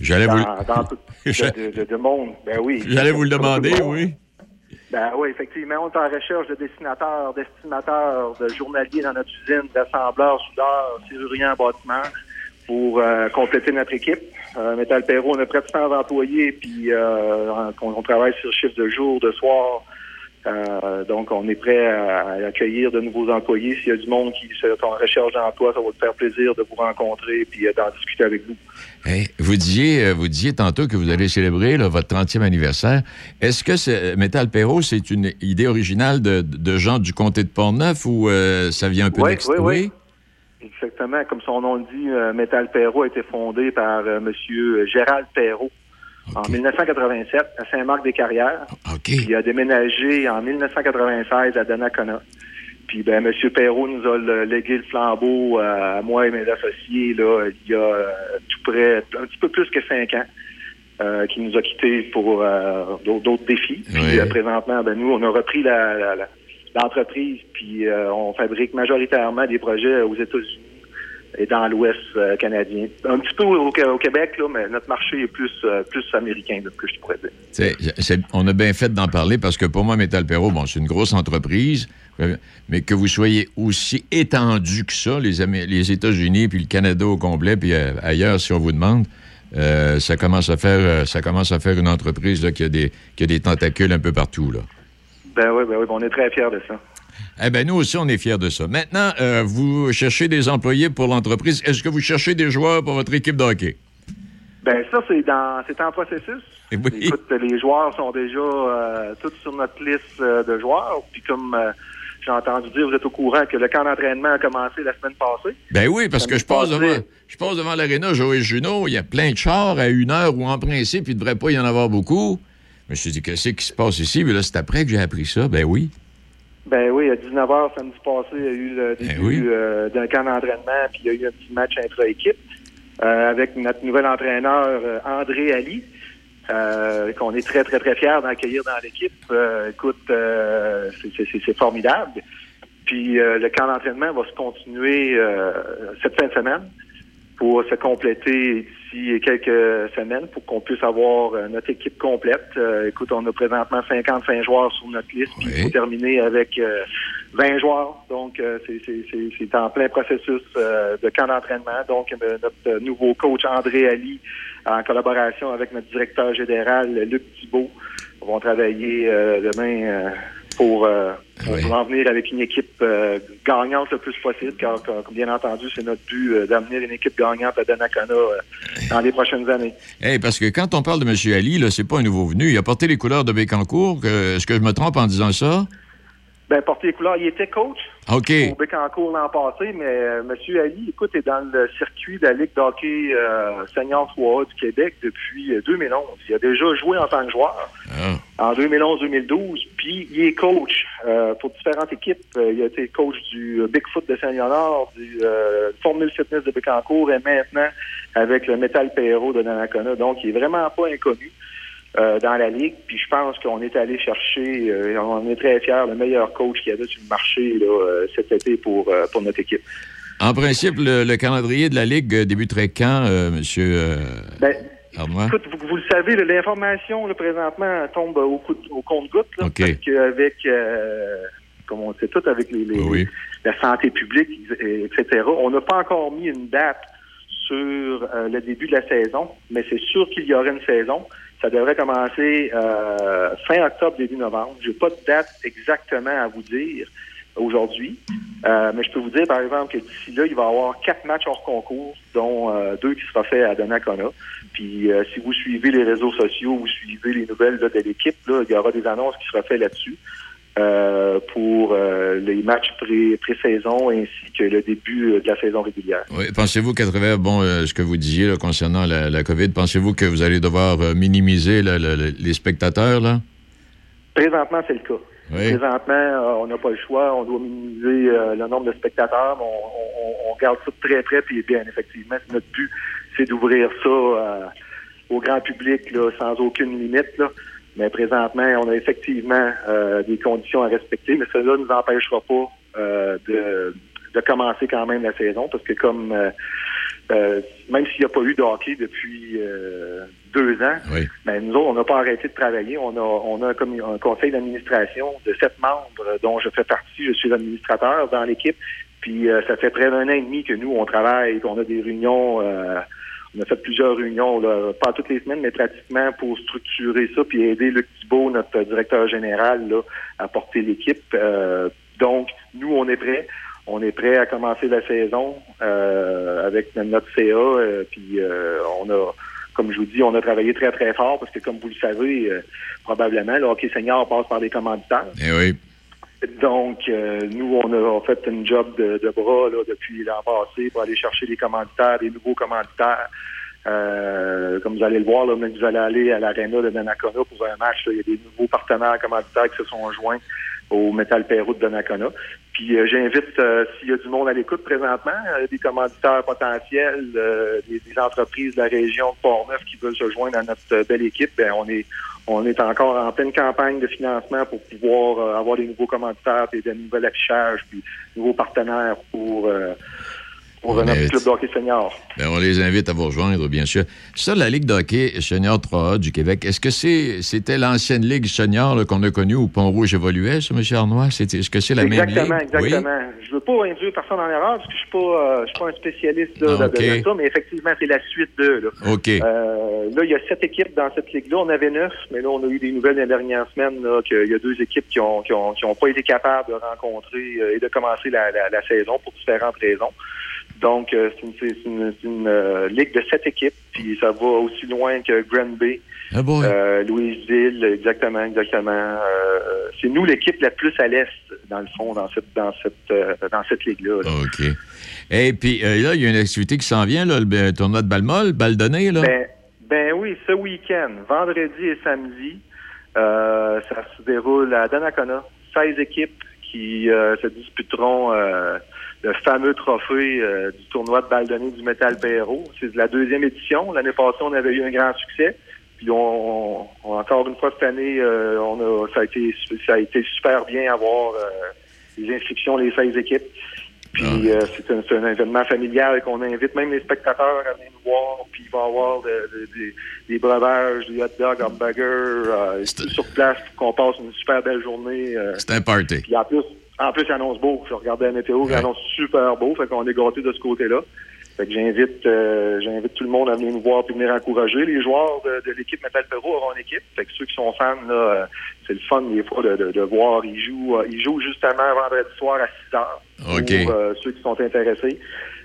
J'allais
dans,
vous-
dans tout [LAUGHS] de, de- de- de monde. Ben oui.
J'allais vous le demander, oui.
Ben oui, effectivement, on est en recherche de dessinateurs, d'estimateurs, de journaliers dans notre usine, d'assembleurs, soudeurs, serruriers en bâtiment pour euh, compléter notre équipe. Euh, Metal Perrault, on a près de 100 employés, puis euh, on, travaille sur chiffre de jour, de soir. Euh, donc, on est prêt à, à accueillir de nouveaux employés. S'il y a du monde qui est en recherche d'emploi, ça va nous faire plaisir de vous rencontrer puis euh, d'en discuter avec vous.
Hey, vous, disiez, euh, vous disiez tantôt que vous allez célébrer là, votre 30e anniversaire. Est-ce que c'est- Métal Perrault, c'est une idée originale de, de gens du comté de Portneuf ou euh, ça vient un peu
Oui, oui, oui. Exactement. Comme son nom le dit, euh, Metal Perrault a été fondé par euh, M. Gérald Perrault en 1987 à Saint-Marc-des-Carrières. Puis il a déménagé en 1996 à Donnacona. Puis ben, M. Perrault nous a légué le flambeau euh, à moi et mes associés là, il y a euh, tout près, un petit peu plus que cinq ans. euh, qui nous a quittés pour euh, d'autres défis. Puis euh, présentement, ben, nous, on a repris l'entreprise, puis on fabrique majoritairement des projets aux États-Unis et dans l'Ouest canadien. Un petit peu au, au Québec, là, mais notre marché est plus, plus américain, là, que je pourrais dire.
On a bien fait d'en parler parce que pour moi, Métal Perrault, bon, c'est une grosse entreprise, mais que vous soyez aussi étendu que ça, les, les États-Unis, puis le Canada au complet, puis euh, ailleurs, si on vous demande, euh, ça, commence à faire, euh, ça commence à faire une entreprise là, qui, a des, qui a des tentacules un peu partout. Là.
Ben oui, ben oui, ben on est très fiers de ça.
Eh bien, nous aussi, on est fiers de ça. Maintenant, euh, vous cherchez des employés pour l'entreprise. Est-ce que vous cherchez des joueurs pour votre équipe de hockey?
Ben ça, c'est dans c'est en processus.
Eh
Écoute, les joueurs sont déjà euh, tous sur notre liste euh, de joueurs. Puis comme euh, j'ai entendu dire, vous êtes au courant que le camp d'entraînement a commencé la semaine passée.
Ben oui, parce que je passe, devant, je passe devant l'aréna Joël Junot, il y a plein de chars à une heure où, en principe, il ne devrait pas y en avoir beaucoup. Je me suis dit, qu'est-ce qui se passe ici? Mais là, c'est après que j'ai appris ça. Ben oui.
Ben oui, à 19h samedi passé, il y a eu le début
Ben oui.
euh, d'un camp d'entraînement, puis il y a eu un petit match intra-équipe euh, avec notre nouvel entraîneur euh, André Ali, euh, qu'on est très, très, très fiers d'accueillir dans l'équipe. Euh, écoute, euh, c'est- formidable. Puis euh, le camp d'entraînement va se continuer euh, cette fin de semaine pour se compléter d'ici quelques semaines pour qu'on puisse avoir euh, notre équipe complète. Euh, écoute, on a présentement 55 joueurs sur notre liste, puis il faut terminer avec euh, 20 joueurs. Donc, euh, c'est- en plein processus de camp d'entraînement. Donc, notre nouveau coach André Ali, en collaboration avec notre directeur général Luc Thibault, vont travailler euh, demain euh, pour, euh, pour en venir avec une équipe euh, gagnante le plus possible, car, car, bien entendu, c'est notre but euh, d'amener une équipe gagnante à Donnacona euh, dans les prochaines années.
Hey, parce que quand on parle de M. Ali, là, c'est pas un nouveau venu. Il a porté les couleurs de Bécancourt. Est-ce que je me trompe en disant ça?
Ben, porter les couleurs, il était coach
OK.
au Bécancourt l'an passé, mais euh, M. Ali, écoute, est dans le circuit de la Ligue d'hockey euh, senior 3A du Québec depuis euh, 2011. Il a déjà joué en tant que joueur en 2011-2012, puis il est coach euh, pour différentes équipes. Euh, il a été coach du euh, Bigfoot de Saint-Léonard, du euh, Formule Fitness de Bécancourt et maintenant avec le Metal Perro de Donnacona. Donc, il est vraiment pas inconnu. Euh, dans la ligue, puis je pense qu'on est allé chercher, euh, on est très fiers, le meilleur coach qu'il y avait sur le marché là, euh, cet été pour, pour notre équipe.
En principe, le, le calendrier de la Ligue débuterait quand, M. euh,
Ben? Écoute, vous, vous le savez, l'information présentement tombe au, coup de- au compte-goutte, là,
OK.
parce qu'avec, comme on sait tout, avec les, les- la santé publique, et- etc., on n'a pas encore mis une date sur euh, le début de la saison, mais c'est sûr qu'il y aura une saison. Ça devrait commencer euh, fin octobre, début novembre. J'ai pas de date exactement à vous dire aujourd'hui, euh, mais je peux vous dire, par exemple, que d'ici là, il va y avoir quatre matchs hors concours, dont euh, deux qui sera fait à Donnacona. Puis, euh, si vous suivez les réseaux sociaux, vous suivez les nouvelles là, de l'équipe, il y aura des annonces qui seront faites là-dessus euh, pour euh, les matchs pré- pré-saison ainsi que le début euh, de la saison régulière.
Oui, pensez-vous qu'à travers bon, ce que vous disiez là, concernant la, la COVID, pensez-vous que vous allez devoir minimiser là, les spectateurs? Là?
Présentement, c'est le cas.
Oui.
Présentement, on n'a pas le choix. On doit minimiser le nombre de spectateurs. On, on- on garde ça de très près. Puis bien, effectivement, notre but, c'est d'ouvrir ça au grand public là, sans aucune limite. Là. Mais présentement, on a effectivement euh, des conditions à respecter. Mais cela ne nous empêchera pas euh, de, de commencer quand même la saison. Parce que comme euh, euh, même s'il n'y a pas eu de hockey depuis euh, deux ans, ben, nous autres, on n'a pas arrêté de travailler. On a, on a un, un conseil d'administration de sept membres dont je fais partie. Je suis l'administrateur dans l'équipe. Puis euh, ça fait près d'un an et demi que nous, on travaille, qu'on a des réunions. On a fait plusieurs réunions, là, pas toutes les semaines, mais pratiquement pour structurer ça, puis aider Luc Thibault, notre directeur général, là, à porter l'équipe. Euh, donc, nous, on est prêts. On est prêt à commencer la saison euh, avec notre CA. euh, puis euh, on a, comme je vous dis, on a travaillé très très fort parce que comme vous le savez, euh, probablement, le hockey senior passe par des commanditaires.
Eh oui.
Donc, euh, nous, on a fait une job de, de bras là, depuis l'an passé pour aller chercher des commanditaires, des nouveaux commanditaires. Euh, comme vous allez le voir, là, vous allez aller à l'aréna de Donnacona pour un match. là, il y a des nouveaux partenaires commanditaires qui se sont joints au Metal Perro de Donnacona. Puis euh, j'invite, euh, s'il y a du monde à l'écoute présentement, euh, des commanditaires potentiels, euh, des, des entreprises de la région de Port-Neuf qui veulent se joindre à notre euh, belle équipe, ben, on est on est encore en pleine campagne de financement pour pouvoir euh, avoir des nouveaux commanditaires et des nouveaux affichages, puis nouveaux partenaires pour, pour
On
notre
est-
club de hockey senior.
Ben, on les invite à vous rejoindre, bien sûr. Ça, la Ligue de hockey senior 3A du Québec, est-ce que c'est, c'était l'ancienne Ligue senior là, qu'on a connue où Pont-Rouge évoluait, ça, M. Arnois? C'est- Est-ce que c'est la
exactement,
même Ligue?
exactement. Je veux pas induire personne en erreur parce que je suis pas, euh, je suis pas un spécialiste là,
Ah,
de- ça, mais effectivement, c'est la suite de. Là.
Oui. OK.
Euh, là, il y a sept équipes dans cette ligue-là. On avait neuf, mais là, on a eu des nouvelles les dernières semaines qu'il y a deux équipes qui ont, qui ont, qui ont pas été capables de rencontrer euh, et de commencer la, la, la saison pour différentes raisons. Donc, euh, c'est une, c'est une- c'est une, euh, ligue de sept équipes, puis ça va aussi loin que Granby.
Ah bon?
Euh, Louisville, exactement, exactement. Euh, c'est nous l'équipe la plus à l'est, dans le fond, dans cette dans cette euh, dans cette ligue-là. là.
OK. Et puis euh, là, il y a une activité qui s'en vient, là, le tournoi de balle donnée, là.
Ben, ben oui, ce week-end, vendredi et samedi, euh, ça se déroule à Donnacona. 16 équipes qui euh, se disputeront euh, le fameux trophée euh, du tournoi de balle du Metal Perro. C'est la deuxième édition. L'année passée, on avait eu un grand succès. Puis on, on- encore une fois cette année, euh, on a ça a été ça a été super bien avoir euh, les inscriptions les 16 équipes. Puis euh, c'est un, un événement familial qu'on invite même les spectateurs à venir nous voir. Puis il va y avoir de- de- des- des breuvages, des hot dogs, hamburgers, euh, sur place pour qu'on passe une super belle journée. euh.
C'est un party.
Puis en plus, en plus, il annonce beau. Je regardais la météo, il annonce super beau. Fait qu'on est gâtés de ce côté-là. Fait que j'invite euh, j'invite tout le monde à venir nous voir et venir encourager. Les joueurs de, de l'équipe Metal Perro auront une équipe. Fait que ceux qui sont fans, là, euh, c'est le fun des fois de, de, de voir. Ils jouent, euh, ils jouent justement vendredi soir à 6 heures.
OK.
Pour euh, ceux qui sont intéressés.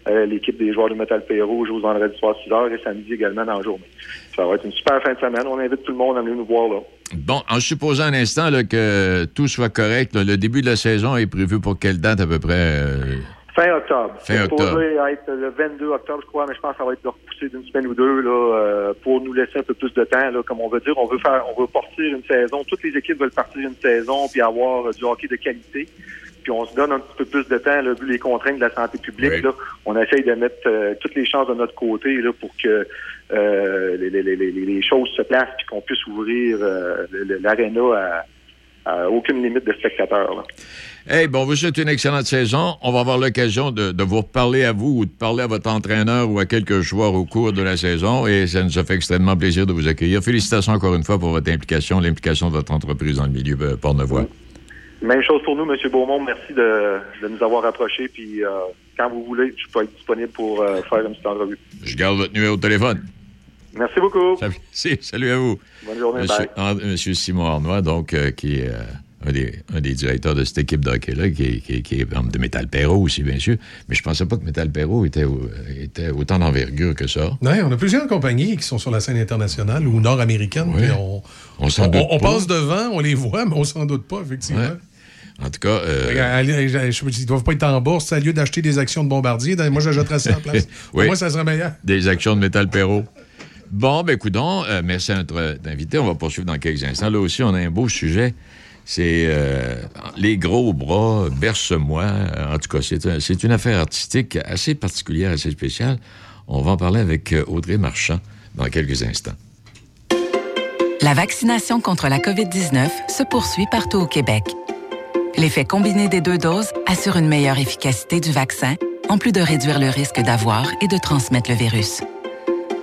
Euh, l'équipe des joueurs de Metal Perro joue vendredi soir à 6 heures et samedi également dans la journée. Ça va être une super fin de semaine. On invite tout le monde à venir nous voir là.
Bon, en supposant un instant là, que tout soit correct, là, le début de la saison est prévu pour quelle date à peu près? euh?
Fin octobre.
Fin octobre.
être le 22 octobre, je crois, mais je pense que ça va être repoussé d'une semaine ou deux là, euh, pour nous laisser un peu plus de temps. Là, comme on veut dire, on veut faire, on veut partir une saison. Toutes les équipes veulent partir une saison puis avoir euh, du hockey de qualité. Puis on se donne un petit peu plus de temps, là, vu les contraintes de la santé publique. Là, on essaye de mettre euh, toutes les chances de notre côté là, pour que euh, les, les, les, les- les choses se placent puis qu'on puisse ouvrir euh, l'aréna à, à aucune limite de spectateurs. Là.
Hey, bon, vous souhaite une excellente saison. On va avoir l'occasion de, de vous reparler à vous ou de parler à votre entraîneur ou à quelques joueurs au cours de la saison et ça nous a fait extrêmement plaisir de vous accueillir. Félicitations encore une fois pour votre implication, l'implication de votre entreprise dans le milieu euh, pornevois.
Même chose pour nous, M. Beaumont. Merci de, de nous avoir approchés. Puis euh, quand vous voulez, je peux être disponible pour euh, faire une petite entrevue.
Je garde votre numéro de téléphone.
Merci beaucoup. [LAUGHS]
Salut à vous.
Bonne journée.
Monsieur,
bye.
Monsieur Simon Arnois, donc, euh, qui est euh, un, des, un des directeurs de cette équipe de hockey-là, qui, est- qui, est- qui est homme de Métal Perro aussi, bien sûr. Mais je pensais pas que Métal Perro était, au- était autant d'envergure que ça.
Ouais, on a plusieurs compagnies qui sont sur la scène internationale ou nord-américaine. On,
On s'en doute
on
pas.
passe devant, on les voit, mais on s'en doute pas, effectivement.
Ouais. En tout cas, euh,
Ils doivent pas être en bourse. Au lieu d'acheter des actions de Bombardier, moi, j'achèterais ça en place. Pour [LAUGHS]
Oui.
moi, ça serait meilleur.
des actions de Métal Perro. Bon, ben coudon, euh, merci à notre euh, invité. On va poursuivre dans quelques instants. Là aussi, on a un beau sujet. C'est euh, les gros bras, berce-moi. Euh, En tout cas, c'est un- c'est une affaire artistique assez particulière, assez spéciale. On va en parler avec Audrey Marchand dans quelques instants.
La vaccination contre la COVID-19 se poursuit partout au Québec. L'effet combiné des deux doses assure une meilleure efficacité du vaccin, en plus de réduire le risque d'avoir et de transmettre le virus.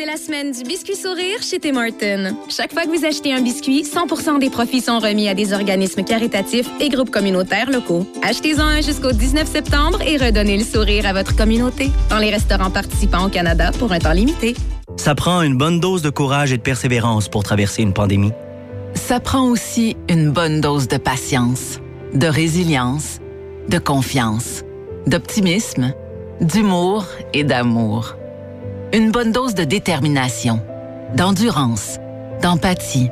C'est la semaine du biscuit sourire chez Tim Hortons. Chaque fois que vous achetez un biscuit, 100% des profits sont remis à des organismes caritatifs et groupes communautaires locaux. Achetez-en un jusqu'au 19 septembre et redonnez le sourire à votre communauté dans les restaurants participants au Canada pour un temps limité.
Ça prend une bonne dose de courage et de persévérance pour traverser une pandémie.
Ça prend aussi une bonne dose de patience, de résilience, de confiance, d'optimisme, d'humour et d'amour. Une bonne dose de détermination, d'endurance, d'empathie,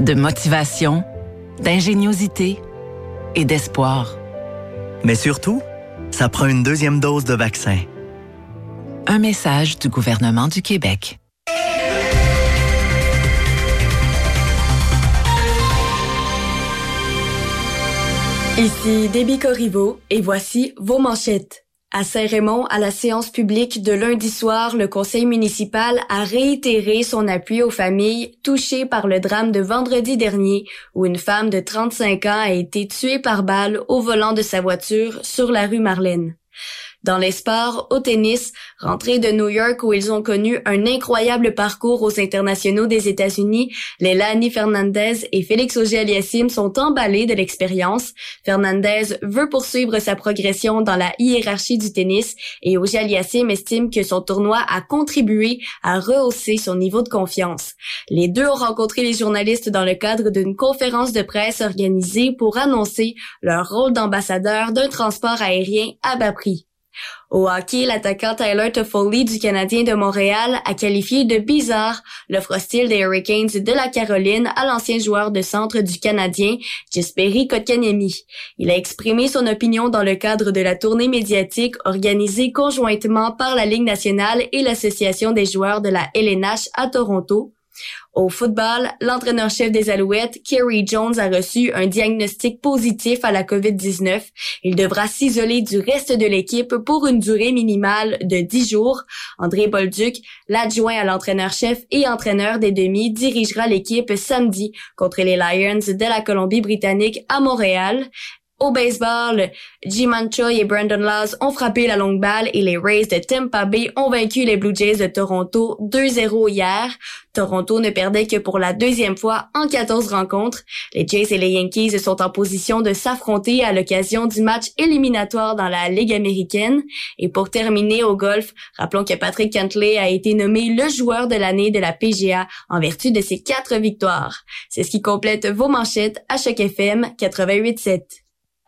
de motivation, d'ingéniosité et d'espoir.
Mais surtout, ça prend une deuxième dose de vaccin.
Un message du gouvernement du Québec.
Ici Déby Corriveau et voici vos manchettes.
À Saint-Raymond, à la séance publique de lundi soir, le conseil municipal a réitéré son appui aux familles touchées par le drame de vendredi dernier où une femme de 35 ans a été tuée par balle au volant de sa voiture sur la rue Marlène. Dans les sports, au tennis, rentrés de New York où ils ont connu un incroyable parcours aux internationaux des États-Unis, Lelani Fernandez et Félix Auger-Aliassime sont emballés de l'expérience. Fernandez veut poursuivre sa progression dans la hiérarchie du tennis et Auger-Aliassime estime que son tournoi a contribué à rehausser son niveau de confiance. Les deux ont rencontré les journalistes dans le cadre d'une conférence de presse organisée pour annoncer leur rôle d'ambassadeur d'un transport aérien à bas prix. Au hockey, l'attaquant Tyler Toffoli du Canadien de Montréal a qualifié de bizarre l'offre hostile des Hurricanes de la Caroline à l'ancien joueur de centre du Canadien, Jesperi Kotkaniemi. Il a exprimé son opinion dans le cadre de la tournée médiatique organisée conjointement par la Ligue nationale et l'Association des joueurs de la LNH à Toronto. Au football, l'entraîneur-chef des Alouettes, Kerry Jones, a reçu un diagnostic positif à la COVID-19. Il devra s'isoler du reste de l'équipe pour une durée minimale de 10 jours. André Bolduc, l'adjoint à l'entraîneur-chef et entraîneur des demi, dirigera l'équipe samedi contre les Lions de la Colombie-Britannique à Montréal. Au baseball, Jim Choi et Brandon Laws ont frappé la longue balle et les Rays de Tampa Bay ont vaincu les Blue Jays de Toronto 2-0 hier. Toronto ne perdait que pour la deuxième fois en 14 rencontres. Les Jays et les Yankees sont en position de s'affronter à l'occasion du match éliminatoire dans la Ligue américaine. Et pour terminer au golf, rappelons que Patrick Cantley a été nommé le joueur de l'année de la PGA en vertu de ses quatre victoires. C'est ce qui complète vos manchettes à chaque FM 88.7.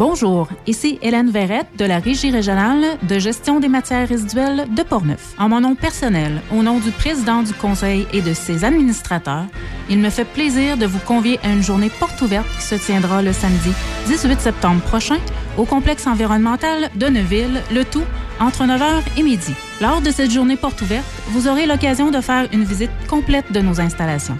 Bonjour, ici Hélène Verrette de la Régie régionale de gestion des matières résiduelles de Portneuf. En mon nom personnel, au nom du président du conseil et de ses administrateurs, il me fait plaisir de vous convier à une journée porte ouverte qui se tiendra le samedi 18 septembre prochain au complexe environnemental de Neuville, le tout entre 9h et midi. Lors de cette journée porte ouverte, vous aurez l'occasion de faire une visite complète de nos installations.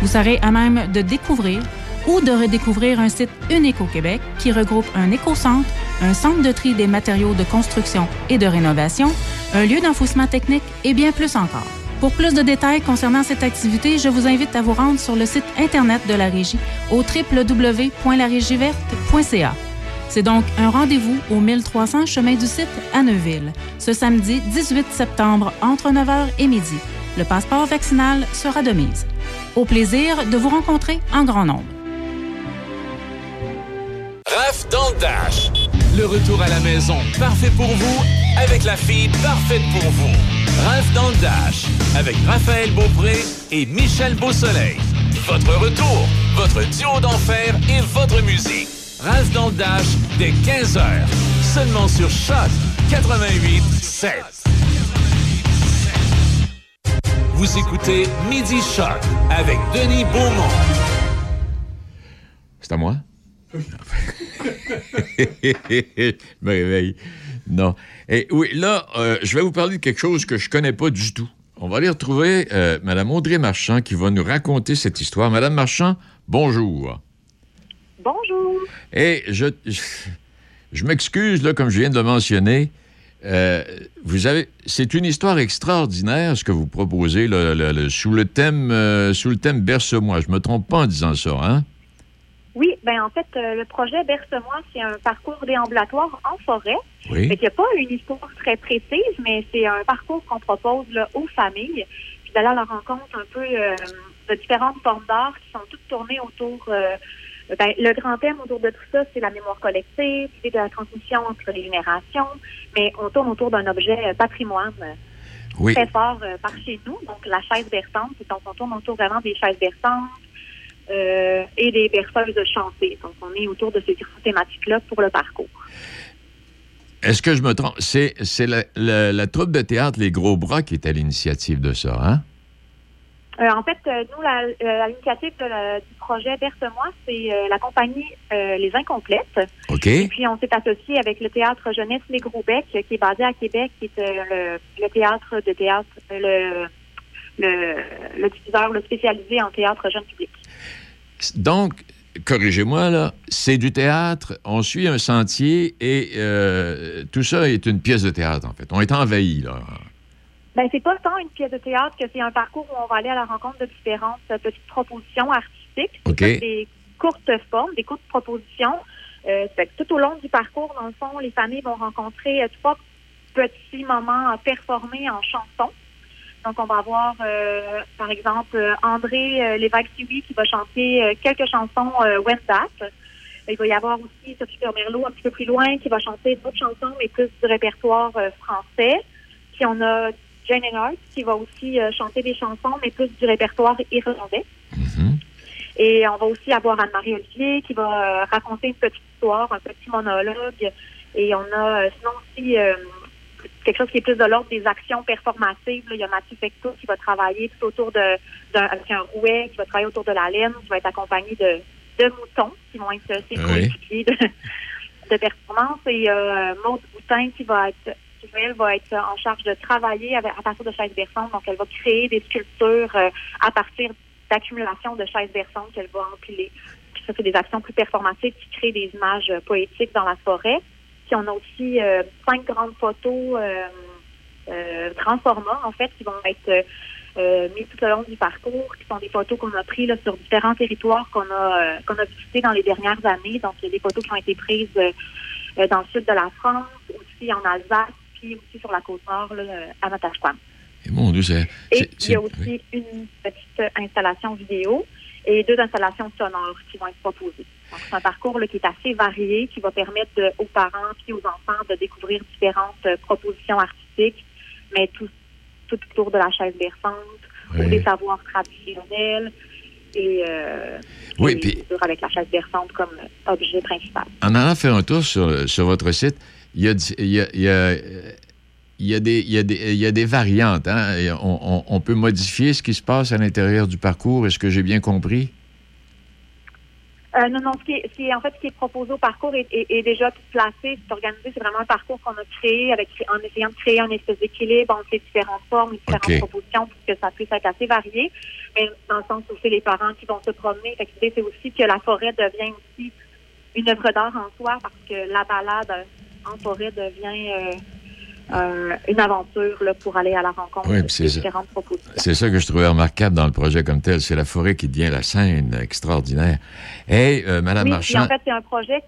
Vous serez à même de découvrir ou de redécouvrir un site unique au Québec qui regroupe un éco-centre, un centre de tri des matériaux de construction et de rénovation, un lieu d'enfouissement technique et bien plus encore. Pour plus de détails concernant cette activité, je vous invite à vous rendre sur le site Internet de la Régie au www.larégieverte.ca. C'est donc un rendez-vous au 1300 chemin du site à Neuville, ce samedi 18 septembre entre 9h et midi. Le passeport vaccinal sera de mise. Au plaisir de vous rencontrer en grand nombre.
Raph dans le Dash. Le retour à la maison, parfait pour vous, avec la fille parfaite pour vous. Raph dans le Dash, avec Raphaël Beaupré et Michel Beausoleil. Votre retour, votre duo d'enfer et votre musique. Raph dans le Dash, dès 15h. Seulement sur Choc 88 7. Vous écoutez Midi Choc avec Denis Beaumont.
C'est à moi? Je me réveille. Non. Et oui, là, euh, je vais vous parler de quelque chose que je connais pas du tout. On va aller retrouver euh, Mme Audrey Marchand qui va nous raconter cette histoire. Madame Marchand, bonjour.
Bonjour.
Et je, je, je m'excuse, là, comme je viens de le mentionner. Euh, vous avez, c'est une histoire extraordinaire ce que vous proposez là, là, là, sous le thème, euh, sous le thème berce-moi. Je me trompe pas en disant ça, hein?
Oui, ben en fait, euh, le projet Berce-moi, c'est un parcours déambulatoire en forêt.
Oui.
Fait qu'il n'y a pas une histoire très précise, mais c'est un parcours qu'on propose là, aux familles, puis d'aller à la rencontre un peu euh, de différentes formes d'art qui sont toutes tournées autour. euh, ben, le grand thème autour de tout ça, c'est la mémoire collective, l'idée de la transmission entre les générations, mais on tourne autour d'un objet euh, patrimoine euh,
Oui.
très fort euh, par chez nous, donc la chaise berçante. Donc on tourne autour vraiment des chaises berçantes euh, et des berceuses chantées. Donc on est autour de ces grandes thématiques-là pour le parcours.
Est-ce que je me trompe? C'est, la, la- la troupe de théâtre Les Gros Bras qui est à l'initiative de ça, hein?
Euh, en fait, euh, nous, la- à l'initiative de du projet Berce-moi, c'est la compagnie Les Incomplètes.
OK.
Et puis, on s'est associé avec le théâtre Jeunesse Les Gros Becs, qui est basé à Québec, qui est le, le théâtre de théâtre, le, le, le diffuseur le spécialisé en théâtre jeune public.
Donc, corrigez-moi, là, c'est du théâtre, on suit un sentier et euh, tout ça est une pièce de théâtre, en fait. On est envahi, là.
Ben, c'est pas tant une pièce de théâtre que c'est un parcours où on va aller à la rencontre de différentes euh, petites propositions artistiques.
OK.
C'est Des courtes formes, des courtes propositions. Euh, fait que tout au long du parcours, dans le fond, les familles vont rencontrer euh, trois petits moments à performer en chanson. Donc, on va avoir, euh, par exemple, euh, André euh, Lévesque-Sioui qui va chanter euh, quelques chansons euh, When That. Il va y avoir aussi Sophie Merlot un petit peu plus loin qui va chanter d'autres chansons, mais plus du répertoire euh, français. Puis on a Jane Hart qui va aussi euh, chanter des chansons, mais plus du répertoire irlandais. Et on va aussi avoir Anne-Marie Olivier qui va raconter une petite histoire, un petit monologue. Et on a sinon aussi euh, quelque chose qui est plus de l'ordre des actions performatives. là. Il y a Mathieu Fecto qui va travailler tout autour de d'un avec un rouet, qui va travailler autour de la laine, qui va être accompagné de, de moutons qui vont être euh, ses
Oui.
de, [LAUGHS] de performance. Et euh, Maude Boutin qui va être qui, elle, va être en charge de travailler avec, à partir de chaises berçantes. Donc, elle va créer des sculptures euh, à partir d'accumulation de chaises berçantes qu'elle va empiler. Puis ça, c'est des actions plus performatives qui créent des images euh, poétiques dans la forêt. Puis on a aussi euh, cinq grandes photos euh, euh, grand format, en fait, qui vont être mises tout au long du parcours, qui sont des photos qu'on a prises là, sur différents territoires qu'on a qu'on a visités dans les dernières années. Donc, il y a des photos qui ont été prises dans le sud de la France, aussi en Alsace, puis aussi sur la côte nord, là, à Matashquam.
Et mon Dieu, c'est...
Et il y a aussi une petite installation vidéo et deux installations sonores qui vont être proposées. Donc, c'est un parcours là, qui est assez varié, qui va permettre de- aux parents puis aux enfants de découvrir différentes euh, propositions artistiques, mais tout, tout autour de la chaise berçante,
Oui.
ou des savoirs traditionnels, et, euh,
Oui,
et
puis-
bien sûr, avec la chaise berçante comme euh, objet principal.
En allant faire un tour sur, sur votre site, il y a, il y a- il y a, euh, il y a des, il y a des- il y a des variantes. hein. On, on- on peut modifier ce qui se passe à l'intérieur du parcours. Est-ce que j'ai bien compris?
Euh, non, non, ce qui est, ce qui est- en fait, ce qui est proposé au parcours est, est- est déjà tout placé, c'est organisé. C'est vraiment un parcours qu'on a créé avec, en essayant de créer un espèce d'équilibre entre les différentes formes, les différentes propositions pour que ça puisse être assez varié. Mais dans le sens où c'est les parents qui vont se promener. L'idée, c'est aussi que la forêt devient aussi une œuvre d'art en soi parce que la balade euh, en forêt devient euh, euh, une aventure là, pour aller à la rencontre
Oui,
de
ça.
différentes propositions.
C'est ça que je trouvais remarquable dans le projet comme tel. C'est la forêt qui devient la scène extraordinaire. Hey, euh, Madame
oui,
Marchand,
en fait, c'est un projet,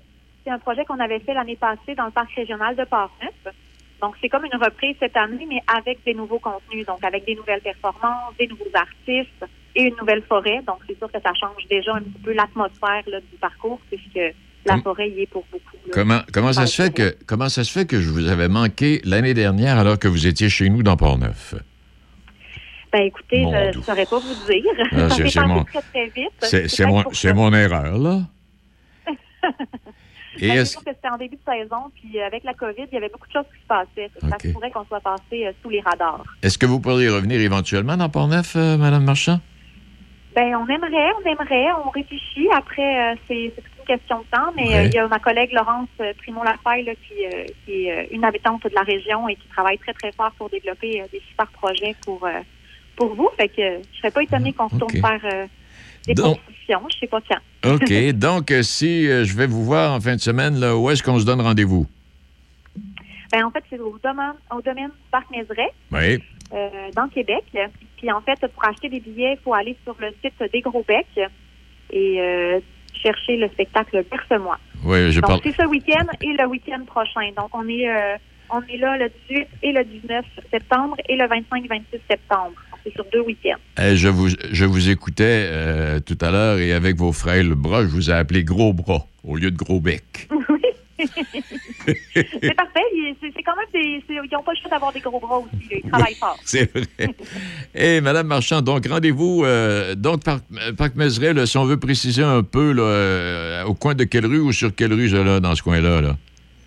c'est un projet qu'on avait fait l'année passée dans le parc régional de Port-Neuf. Donc, c'est comme une reprise cette année, mais avec des nouveaux contenus, donc avec des nouvelles performances, des nouveaux artistes et une nouvelle forêt. Donc, c'est sûr que ça change déjà un petit peu l'atmosphère là, du parcours, puisque la forêt y est pour beaucoup. là.
comment, comment, ça se fait que, comment ça se fait que je vous avais manqué l'année dernière alors que vous étiez chez nous dans Port-Neuf?
Ben, écoutez,
Mon
je ne saurais pas vous dire.
Ah, [LAUGHS]
Ça
c'est- mon-
très, très vite.
C'est mon,
ça.
erreur, là. [LAUGHS] Et
Ben,
est-ce-
que c'était en début de saison, puis euh, avec la COVID, il y avait beaucoup de choses qui se passaient. Ça
OK.
se pourrait qu'on soit passé euh, sous les radars.
Est-ce que vous pourriez revenir éventuellement dans Port-Neuf, euh, Madame Marchand?
Ben, on aimerait, on aimerait, on réfléchit. Après, euh, c'est une question de temps, mais
Ouais.
euh, il y a ma collègue Laurence euh, qui, euh, qui est une habitante de la région et qui travaille très, très fort pour développer des super projets pour, pour vous. Fait que je serais pas étonnée qu'on retourne
OK.
faire des
Donc-
propositions. Je sais pas quand.
OK. [LAUGHS] Donc, si je vais vous voir en fin de semaine, là, où est-ce qu'on se donne rendez-vous?
Ben, en fait, c'est au domaine, au domaine du Parc Mézeray.
Oui.
euh, dans Québec. Puis en fait, pour acheter des billets, il faut aller sur le site des Gros Becs. Et euh, chercher le spectacle Berce-moi.
Oui, je
Donc,
parle.
c'est ce week-end et le week-end prochain. Donc, on est, euh, on est là le 18 et le 19 septembre et le 25-26 septembre. Donc, c'est sur deux week-ends.
Eh, je, vous, je vous écoutais euh, tout à l'heure et avec vos frêles bras, je vous ai appelé gros bras au lieu de gros bec. [LAUGHS]
c'est parfait. C'est quand même des. Ils n'ont pas le choix d'avoir des gros bras aussi. là. Ils travaillent fort. [LAUGHS]
C'est vrai. Et Madame Marchand, donc rendez-vous euh, donc Parc, Parc là, si on veut préciser un peu là, euh, au coin de quelle rue ou sur quelle rue là, dans ce coin-là. Là?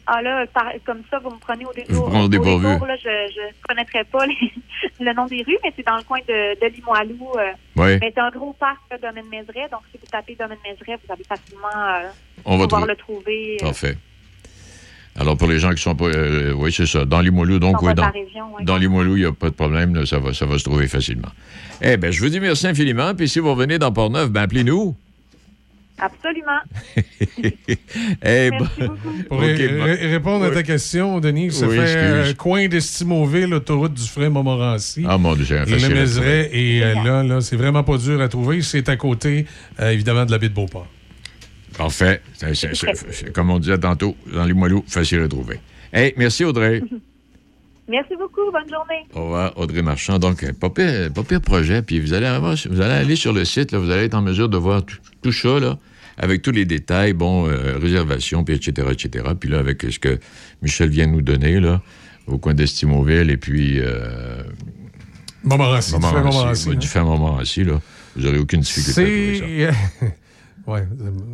Ah là, par- comme ça, vous me prenez au
Vous
détour.
au
détour, là, je ne connaîtrais pas les- [LAUGHS] le nom des rues, mais c'est dans le coin de, de Limoilou. euh.
Oui.
Mais c'est un gros parc, Domaine Mézeray. Donc, si vous tapez Domaine Mézeray, vous allez facilement euh,
On va
le trouver. euh,
Parfait. Alors, pour les gens qui sont pas. euh, oui, c'est ça. Dans Limoilou, donc, oui, dans,
la région, oui.
dans Limoilou, il n'y a pas de problème. là, ça, va, ça va se trouver facilement. Eh bien, je vous dis merci infiniment. Puis si vous revenez dans Port-Neuf, ben, appelez-nous.
Absolument. [LAUGHS]
Eh ben,
Pour répondre à ta question, Denis, ça
Oui,
fait euh, coin d'Estimauville, autoroute du Fray Montmorency.
Ah, mon Dieu, c'est un
Le Mézeray, et euh, là, là c'est vraiment pas dur à trouver. C'est à côté, euh, évidemment, de la baie de Beauport.
Parfait. C'est- comme on disait tantôt, dans Limoilou, facile à trouver. Hey, merci Audrey. [LAUGHS]
Merci beaucoup. Bonne journée.
Au revoir, Audrey Marchand. Donc, euh, pas pire, pas pire projet. Puis vous allez, avoir- vous allez aller sur le site, là, vous allez être en mesure de voir tout, ça, là, avec tous les détails, bon, euh, réservation, puis etc., etc. Puis là, avec ce que Michel vient de nous donner, là, au coin d'Estimauville, et puis... Euh,
Montmorency, Montmorency, hein?
Du fait Montmorency, là. Vous n'aurez aucune difficulté à trouver ça.
C'est. Ouais,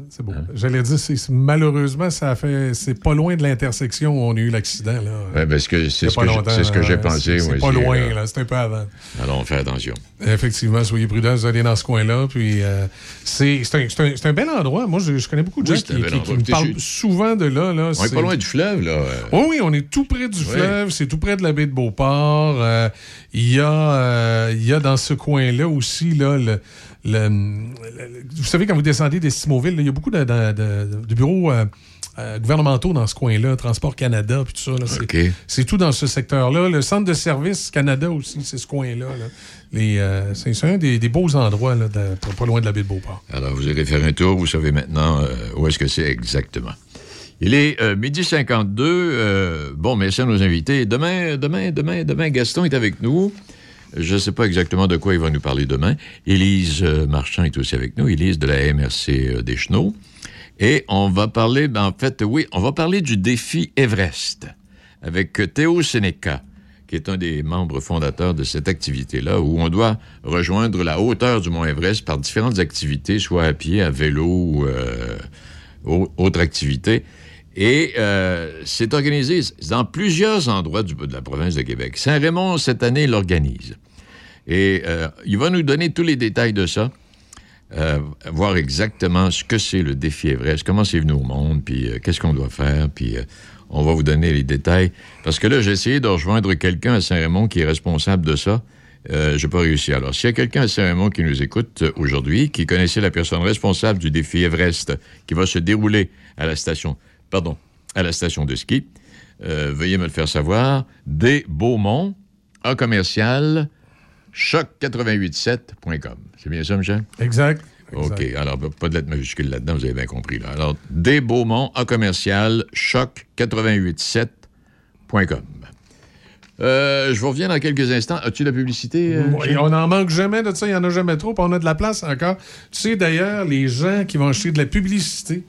c'est beau. J'allais dire, malheureusement, ça a fait. C'est pas loin de l'intersection où on a eu l'accident. là.
Ouais, parce que c'est ce que ce que j'ai pensé.
C'est
ouais,
pas loin,
euh,
là. C'est un peu avant.
Alors, on fait attention.
Effectivement, soyez prudents, vous allez dans ce coin-là. Puis euh, c'est c'est un, c'est un- c'est un bel endroit. Moi, je, je connais beaucoup de
Oui,
gens qui, qui- qui me parlent souvent de là. là
On est pas loin du fleuve, là. euh.
Oui, oui, on est tout près du
Oui.
fleuve, c'est tout près de la baie de Beauport. Euh, Il y, euh, y a dans ce coin-là aussi, là, le, le- le- vous savez, quand vous descendez d'Estimauville, là, il y a beaucoup de, de- de- de bureaux euh, euh, gouvernementaux dans ce coin-là, Transport Canada, puis tout ça. C'est- tout dans ce secteur-là. Le Centre de service Canada aussi, c'est ce coin-là. euh, c'est un des, des beaux endroits, là, pas- loin de la baie de Beauport.
Alors, vous irez faire un tour, vous savez maintenant où est-ce que c'est exactement. Il est euh, midi 52. euh, bon, merci à nos invités. Demain, demain, demain, demain, Gaston est avec nous. Je ne sais pas exactement de quoi il va nous parler demain. Élise euh, Marchand est aussi avec nous. Élise de la MRC euh, des Chenaux. Et on va parler, ben, en fait, oui, on va parler du défi Everest avec Théo Sénéca, qui est un des membres fondateurs de cette activité-là, où on doit rejoindre la hauteur du mont Everest par différentes activités, soit à pied, à vélo ou euh, au- autre activité. Et c'est organisé dans plusieurs endroits du, de la province de Québec. Saint-Raymond, cette année, l'organise. Et euh, il va nous donner tous les détails de ça, euh, voir exactement ce que c'est le défi Everest, comment c'est venu au monde, puis euh, qu'est-ce qu'on doit faire, puis on va vous donner les détails. Parce que là, j'ai essayé de rejoindre quelqu'un à Saint-Raymond qui est responsable de ça. Euh, j'ai pas réussi. Alors, s'il y a quelqu'un à Saint-Raymond qui nous écoute aujourd'hui, qui connaissait la personne responsable du défi Everest qui va se dérouler à la station, pardon, à la station de ski, veuillez me le faire savoir. Des Beaumont, un commercial, choc887.com. C'est bien ça, Michel?
Exact.
OK. Alors, pas de lettre majuscule là-dedans, vous avez bien compris. Là. Alors, des Beaumont, un commercial, choc887.com. Euh, je vous reviens dans quelques instants. As-tu la publicité? euh,
Oui, on n'en manque jamais de ça, il n'y en a jamais trop, on a de la place encore. Tu sais, d'ailleurs, les gens qui vont acheter de la publicité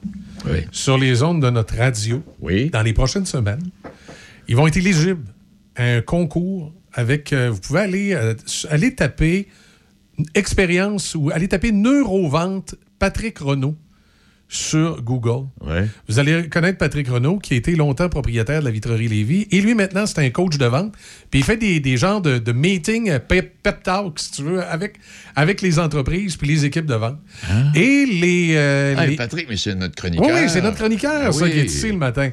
sur les ondes de notre radio dans les prochaines semaines, ils vont être éligibles à un concours avec. euh, vous pouvez aller, euh, aller taper expérience ou aller taper Neurovente Patrick Renault sur Google. Vous allez connaître Patrick Renault, qui a été longtemps propriétaire de la vitrerie Lévis. Et lui, maintenant, c'est un coach de vente. Puis il fait des, des genres de, de meetings, euh, pep, pep talk, si tu veux, avec, avec les entreprises puis les équipes de vente. Et les... euh,
Ah,
les-
Patrick, mais c'est notre chroniqueur.
oui, c'est notre chroniqueur,
Ah
ça, qui est ici le matin.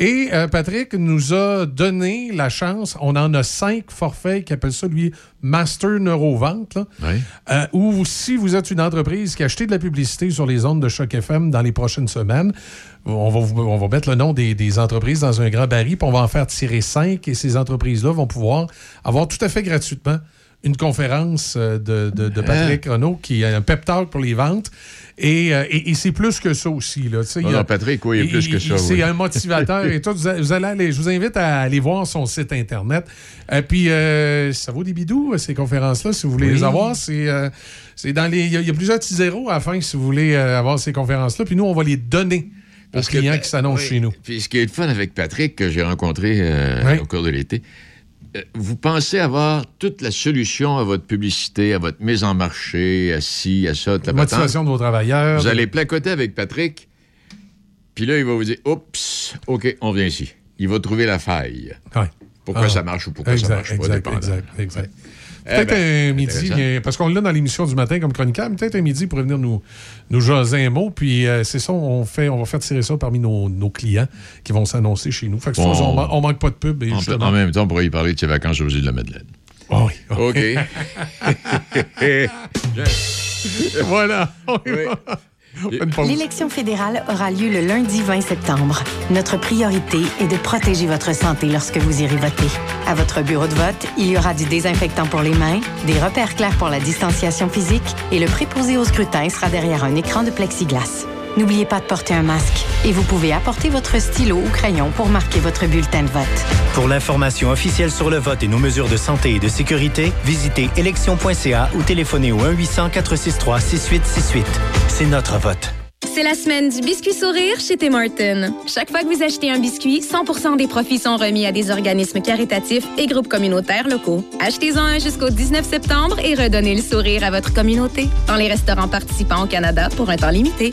Et euh, Patrick nous a donné la chance, on en a cinq forfaits qui appellent ça, lui, Master Neurovente, là, euh, où si vous êtes une entreprise qui a acheté de la publicité sur les ondes de Choc FM dans les prochaines semaines, on va, vous- on va mettre le nom des, des entreprises dans un grand baril, puis on va en faire tirer cinq, et ces entreprises-là vont pouvoir avoir tout à fait gratuitement une conférence euh, de, de, de Patrick Renault qui est un pep talk pour les ventes. Et, euh, et- et c'est plus que ça aussi. Là.
Non,
y a-
Patrick, oui, il est plus que ça,
C'est
oui.
un motivateur. et tout. Vous, a- vous allez aller- je vous invite à aller voir son site Internet. Et puis, euh, ça vaut des bidous, ces conférences-là, si vous voulez
Oui.
les avoir. C'est euh, c'est dans les. Il y, a- y a plusieurs petits zéros à la fin si vous voulez euh, avoir ces conférences-là. Puis nous, on va les donner aux clients qui s'annoncent
oui.
chez nous.
Puis ce qui est le fun avec Patrick, que j'ai rencontré euh, au cours de l'été, euh, vous pensez avoir toute la solution à votre publicité, à votre mise en marché, à ci, à ça, toute la
Motivation de vos travailleurs.
Vous allez placoter avec Patrick, puis là, il va vous dire Oups, OK, on vient ici. Il va trouver la faille. Pourquoi
Ah.
ça marche ou pourquoi
exact,
ça marche pas,
exact,
dépendant.
exact, exact. Peut-être
ben,
un midi, parce qu'on l'a dans l'émission du matin comme chroniqueur, mais peut-être un midi pour venir nous, nous jaser un mot. Puis euh, c'est ça, on, fait, on va faire tirer ça parmi nos, nos clients qui vont s'annoncer chez nous. Fait que
Bon.
on, on manque pas de pub. Et
En, en même temps, on pourrait y parler de ses vacances aux îles de la Madeleine.
Ah oui.
OK. [LAUGHS] [LAUGHS]
voilà. [LAUGHS]
L'élection fédérale aura lieu le lundi 20 septembre. Notre priorité est de protéger votre santé lorsque vous irez voter. À votre bureau de vote, il y aura du désinfectant pour les mains, des repères clairs pour la distanciation physique et le préposé au scrutin sera derrière un écran de plexiglas. N'oubliez pas de porter un masque et vous pouvez apporter votre stylo ou crayon pour marquer votre bulletin de vote.
Pour l'information officielle sur le vote et nos mesures de santé et de sécurité, visitez élection.ca ou téléphonez au 1-800-463-6868. C'est notre vote.
C'est la semaine du biscuit sourire chez Tim Hortons. Chaque fois que vous achetez un biscuit, 100 des profits sont remis à des organismes caritatifs et groupes communautaires locaux. Achetez-en un jusqu'au 19 septembre et redonnez le sourire à votre communauté dans les restaurants participants au Canada pour un temps limité.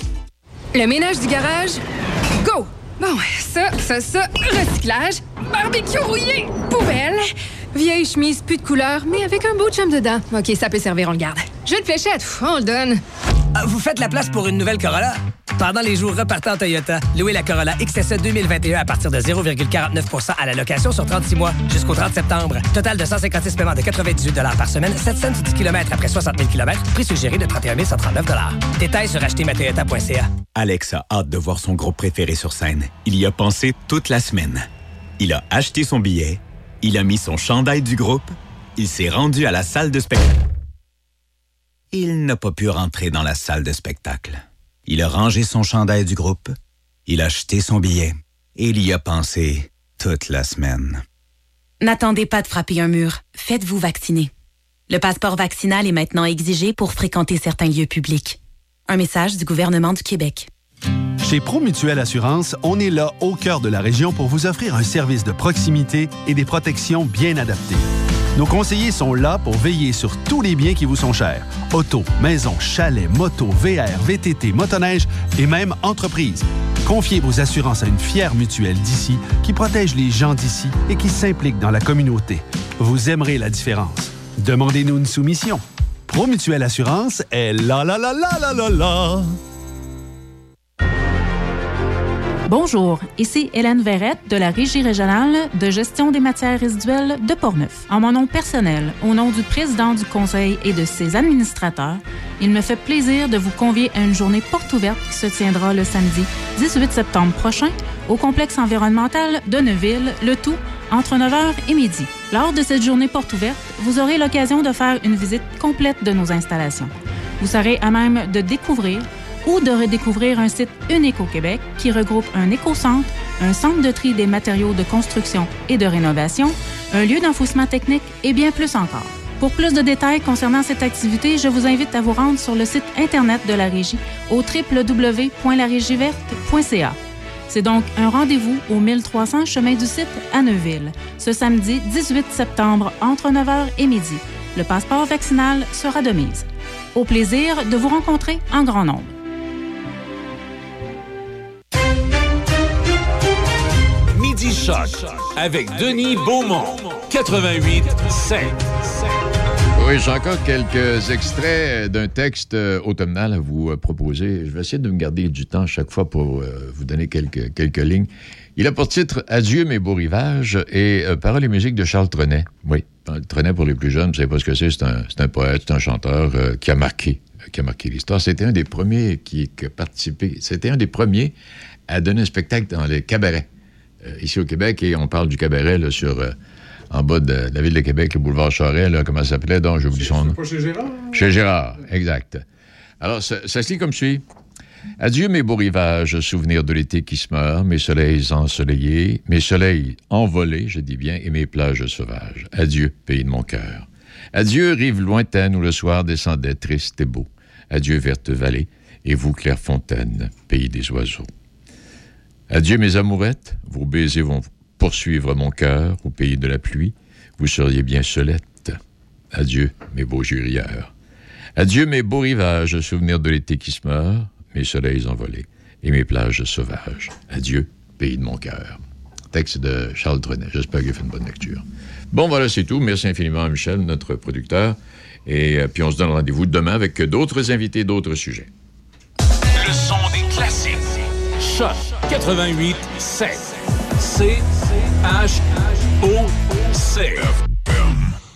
Le ménage du garage, go! Bon, ça, ça, ça, recyclage, barbecue rouillé, poubelle, vieille chemise plus de couleur, mais avec un beau chum dedans. OK, ça peut servir, on le garde. Jeu de fléchette, pff, on le donne.
Ah, Vous faites la place pour une nouvelle Corolla? Pendant les jours repartant Toyota, louez la Corolla XSE 2021 à partir de 0,49% à la location sur 36 mois jusqu'au 30 septembre. Total de 156 paiements de 98 par semaine, 710 km après 60 000 km, prix suggéré de 31 139 Détails sur achetermatoyota.ca.
Alex a hâte de voir son groupe préféré sur scène. Il y a pensé toute la semaine. Il a acheté son billet, il a mis son chandail du groupe, il s'est rendu à la salle de spectacle. Il n'a pas pu rentrer dans la salle de spectacle. Il a rangé son chandail du groupe, il a acheté son billet et il y a pensé toute la semaine.
N'attendez pas de frapper un mur. Faites-vous vacciner. Le passeport vaccinal est maintenant exigé pour fréquenter certains lieux publics. Un message du gouvernement du Québec.
Chez Promutuelle Assurance, on est là au cœur de la région pour vous offrir un service de proximité et des protections bien adaptées. Nos conseillers sont là pour veiller sur tous les biens qui vous sont chers. Auto, maison, chalet, moto, VR, VTT, motoneige et même entreprise. Confiez vos assurances à une fière mutuelle d'ici qui protège les gens d'ici et qui s'implique dans la communauté. Vous aimerez la différence. Demandez-nous une soumission. Promutuelle Assurance est là là là là là là là.
Bonjour, ici Hélène Verrette de la Régie régionale de gestion des matières résiduelles de Portneuf. En mon nom personnel, au nom du président du conseil et de ses administrateurs, il me fait plaisir de vous convier à une journée porte ouverte qui se tiendra le samedi 18 septembre prochain au complexe environnemental de Neuville, le tout entre 9h et midi. Lors de cette journée porte ouverte, vous aurez l'occasion de faire une visite complète de nos installations. Vous serez à même de découvrir ou de redécouvrir un site unique au Québec qui regroupe un éco-centre, un centre de tri des matériaux de construction et de rénovation, un lieu d'enfouissement technique et bien plus encore. Pour plus de détails concernant cette activité, je vous invite à vous rendre sur le site Internet de la Régie au www.larégieverte.ca. C'est donc un rendez-vous au 1300 chemin du site à Neuville, ce samedi 18 septembre entre 9h et midi. Le passeport vaccinal sera de mise. Au plaisir de vous rencontrer en grand nombre.
Avec Denis Beaumont. 88 5.
Oui, j'ai encore quelques extraits d'un texte euh, automnal à vous euh, proposer. Je vais essayer de me garder du temps chaque fois pour euh, vous donner quelques, lignes. Il a pour titre Adieu mes beaux rivages et euh, paroles et musique de Charles Trenet. Oui, Trenet pour les plus jeunes, vous savez pas ce que c'est, c'est un, poète, c'est un chanteur euh, qui a marqué, l'histoire. C'était un des premiers qui, qui a participé, c'était un des premiers à donner un spectacle dans les cabarets euh, ici au Québec et on parle du cabaret là, sur euh, en bas de la ville de Québec, le boulevard Charest, là, comment ça s'appelait? Donc, j'ai oublié son nom.
Pas chez Gérard?
Chez Gérard, exact. Alors, ça, ça se lit comme suit. Adieu mes beaux rivages, souvenirs de l'été qui se meurt, mes soleils ensoleillés, mes soleils envolés, je dis bien, et mes plages sauvages. Adieu, pays de mon cœur. Adieu, rive lointaine où le soir descendait triste et beau. Adieu, verte vallée, et vous, Clairefontaine, pays des oiseaux. Adieu, mes amourettes, vos baisers vont poursuivre mon cœur au pays de la pluie. Vous seriez bien solette. Adieu, mes beaux jurieurs. Adieu, mes beaux rivages, souvenirs de l'été qui se meurt, mes soleils envolés et mes plages sauvages. Adieu, pays de mon cœur. Texte de Charles Trenet. J'espère qu'il fait une bonne lecture. Bon, voilà, c'est tout. Merci infiniment à Michel, notre producteur. Et euh, puis on se donne rendez-vous demain avec d'autres invités, d'autres sujets.
Le son des classiques. Choc 88 7. C H O C.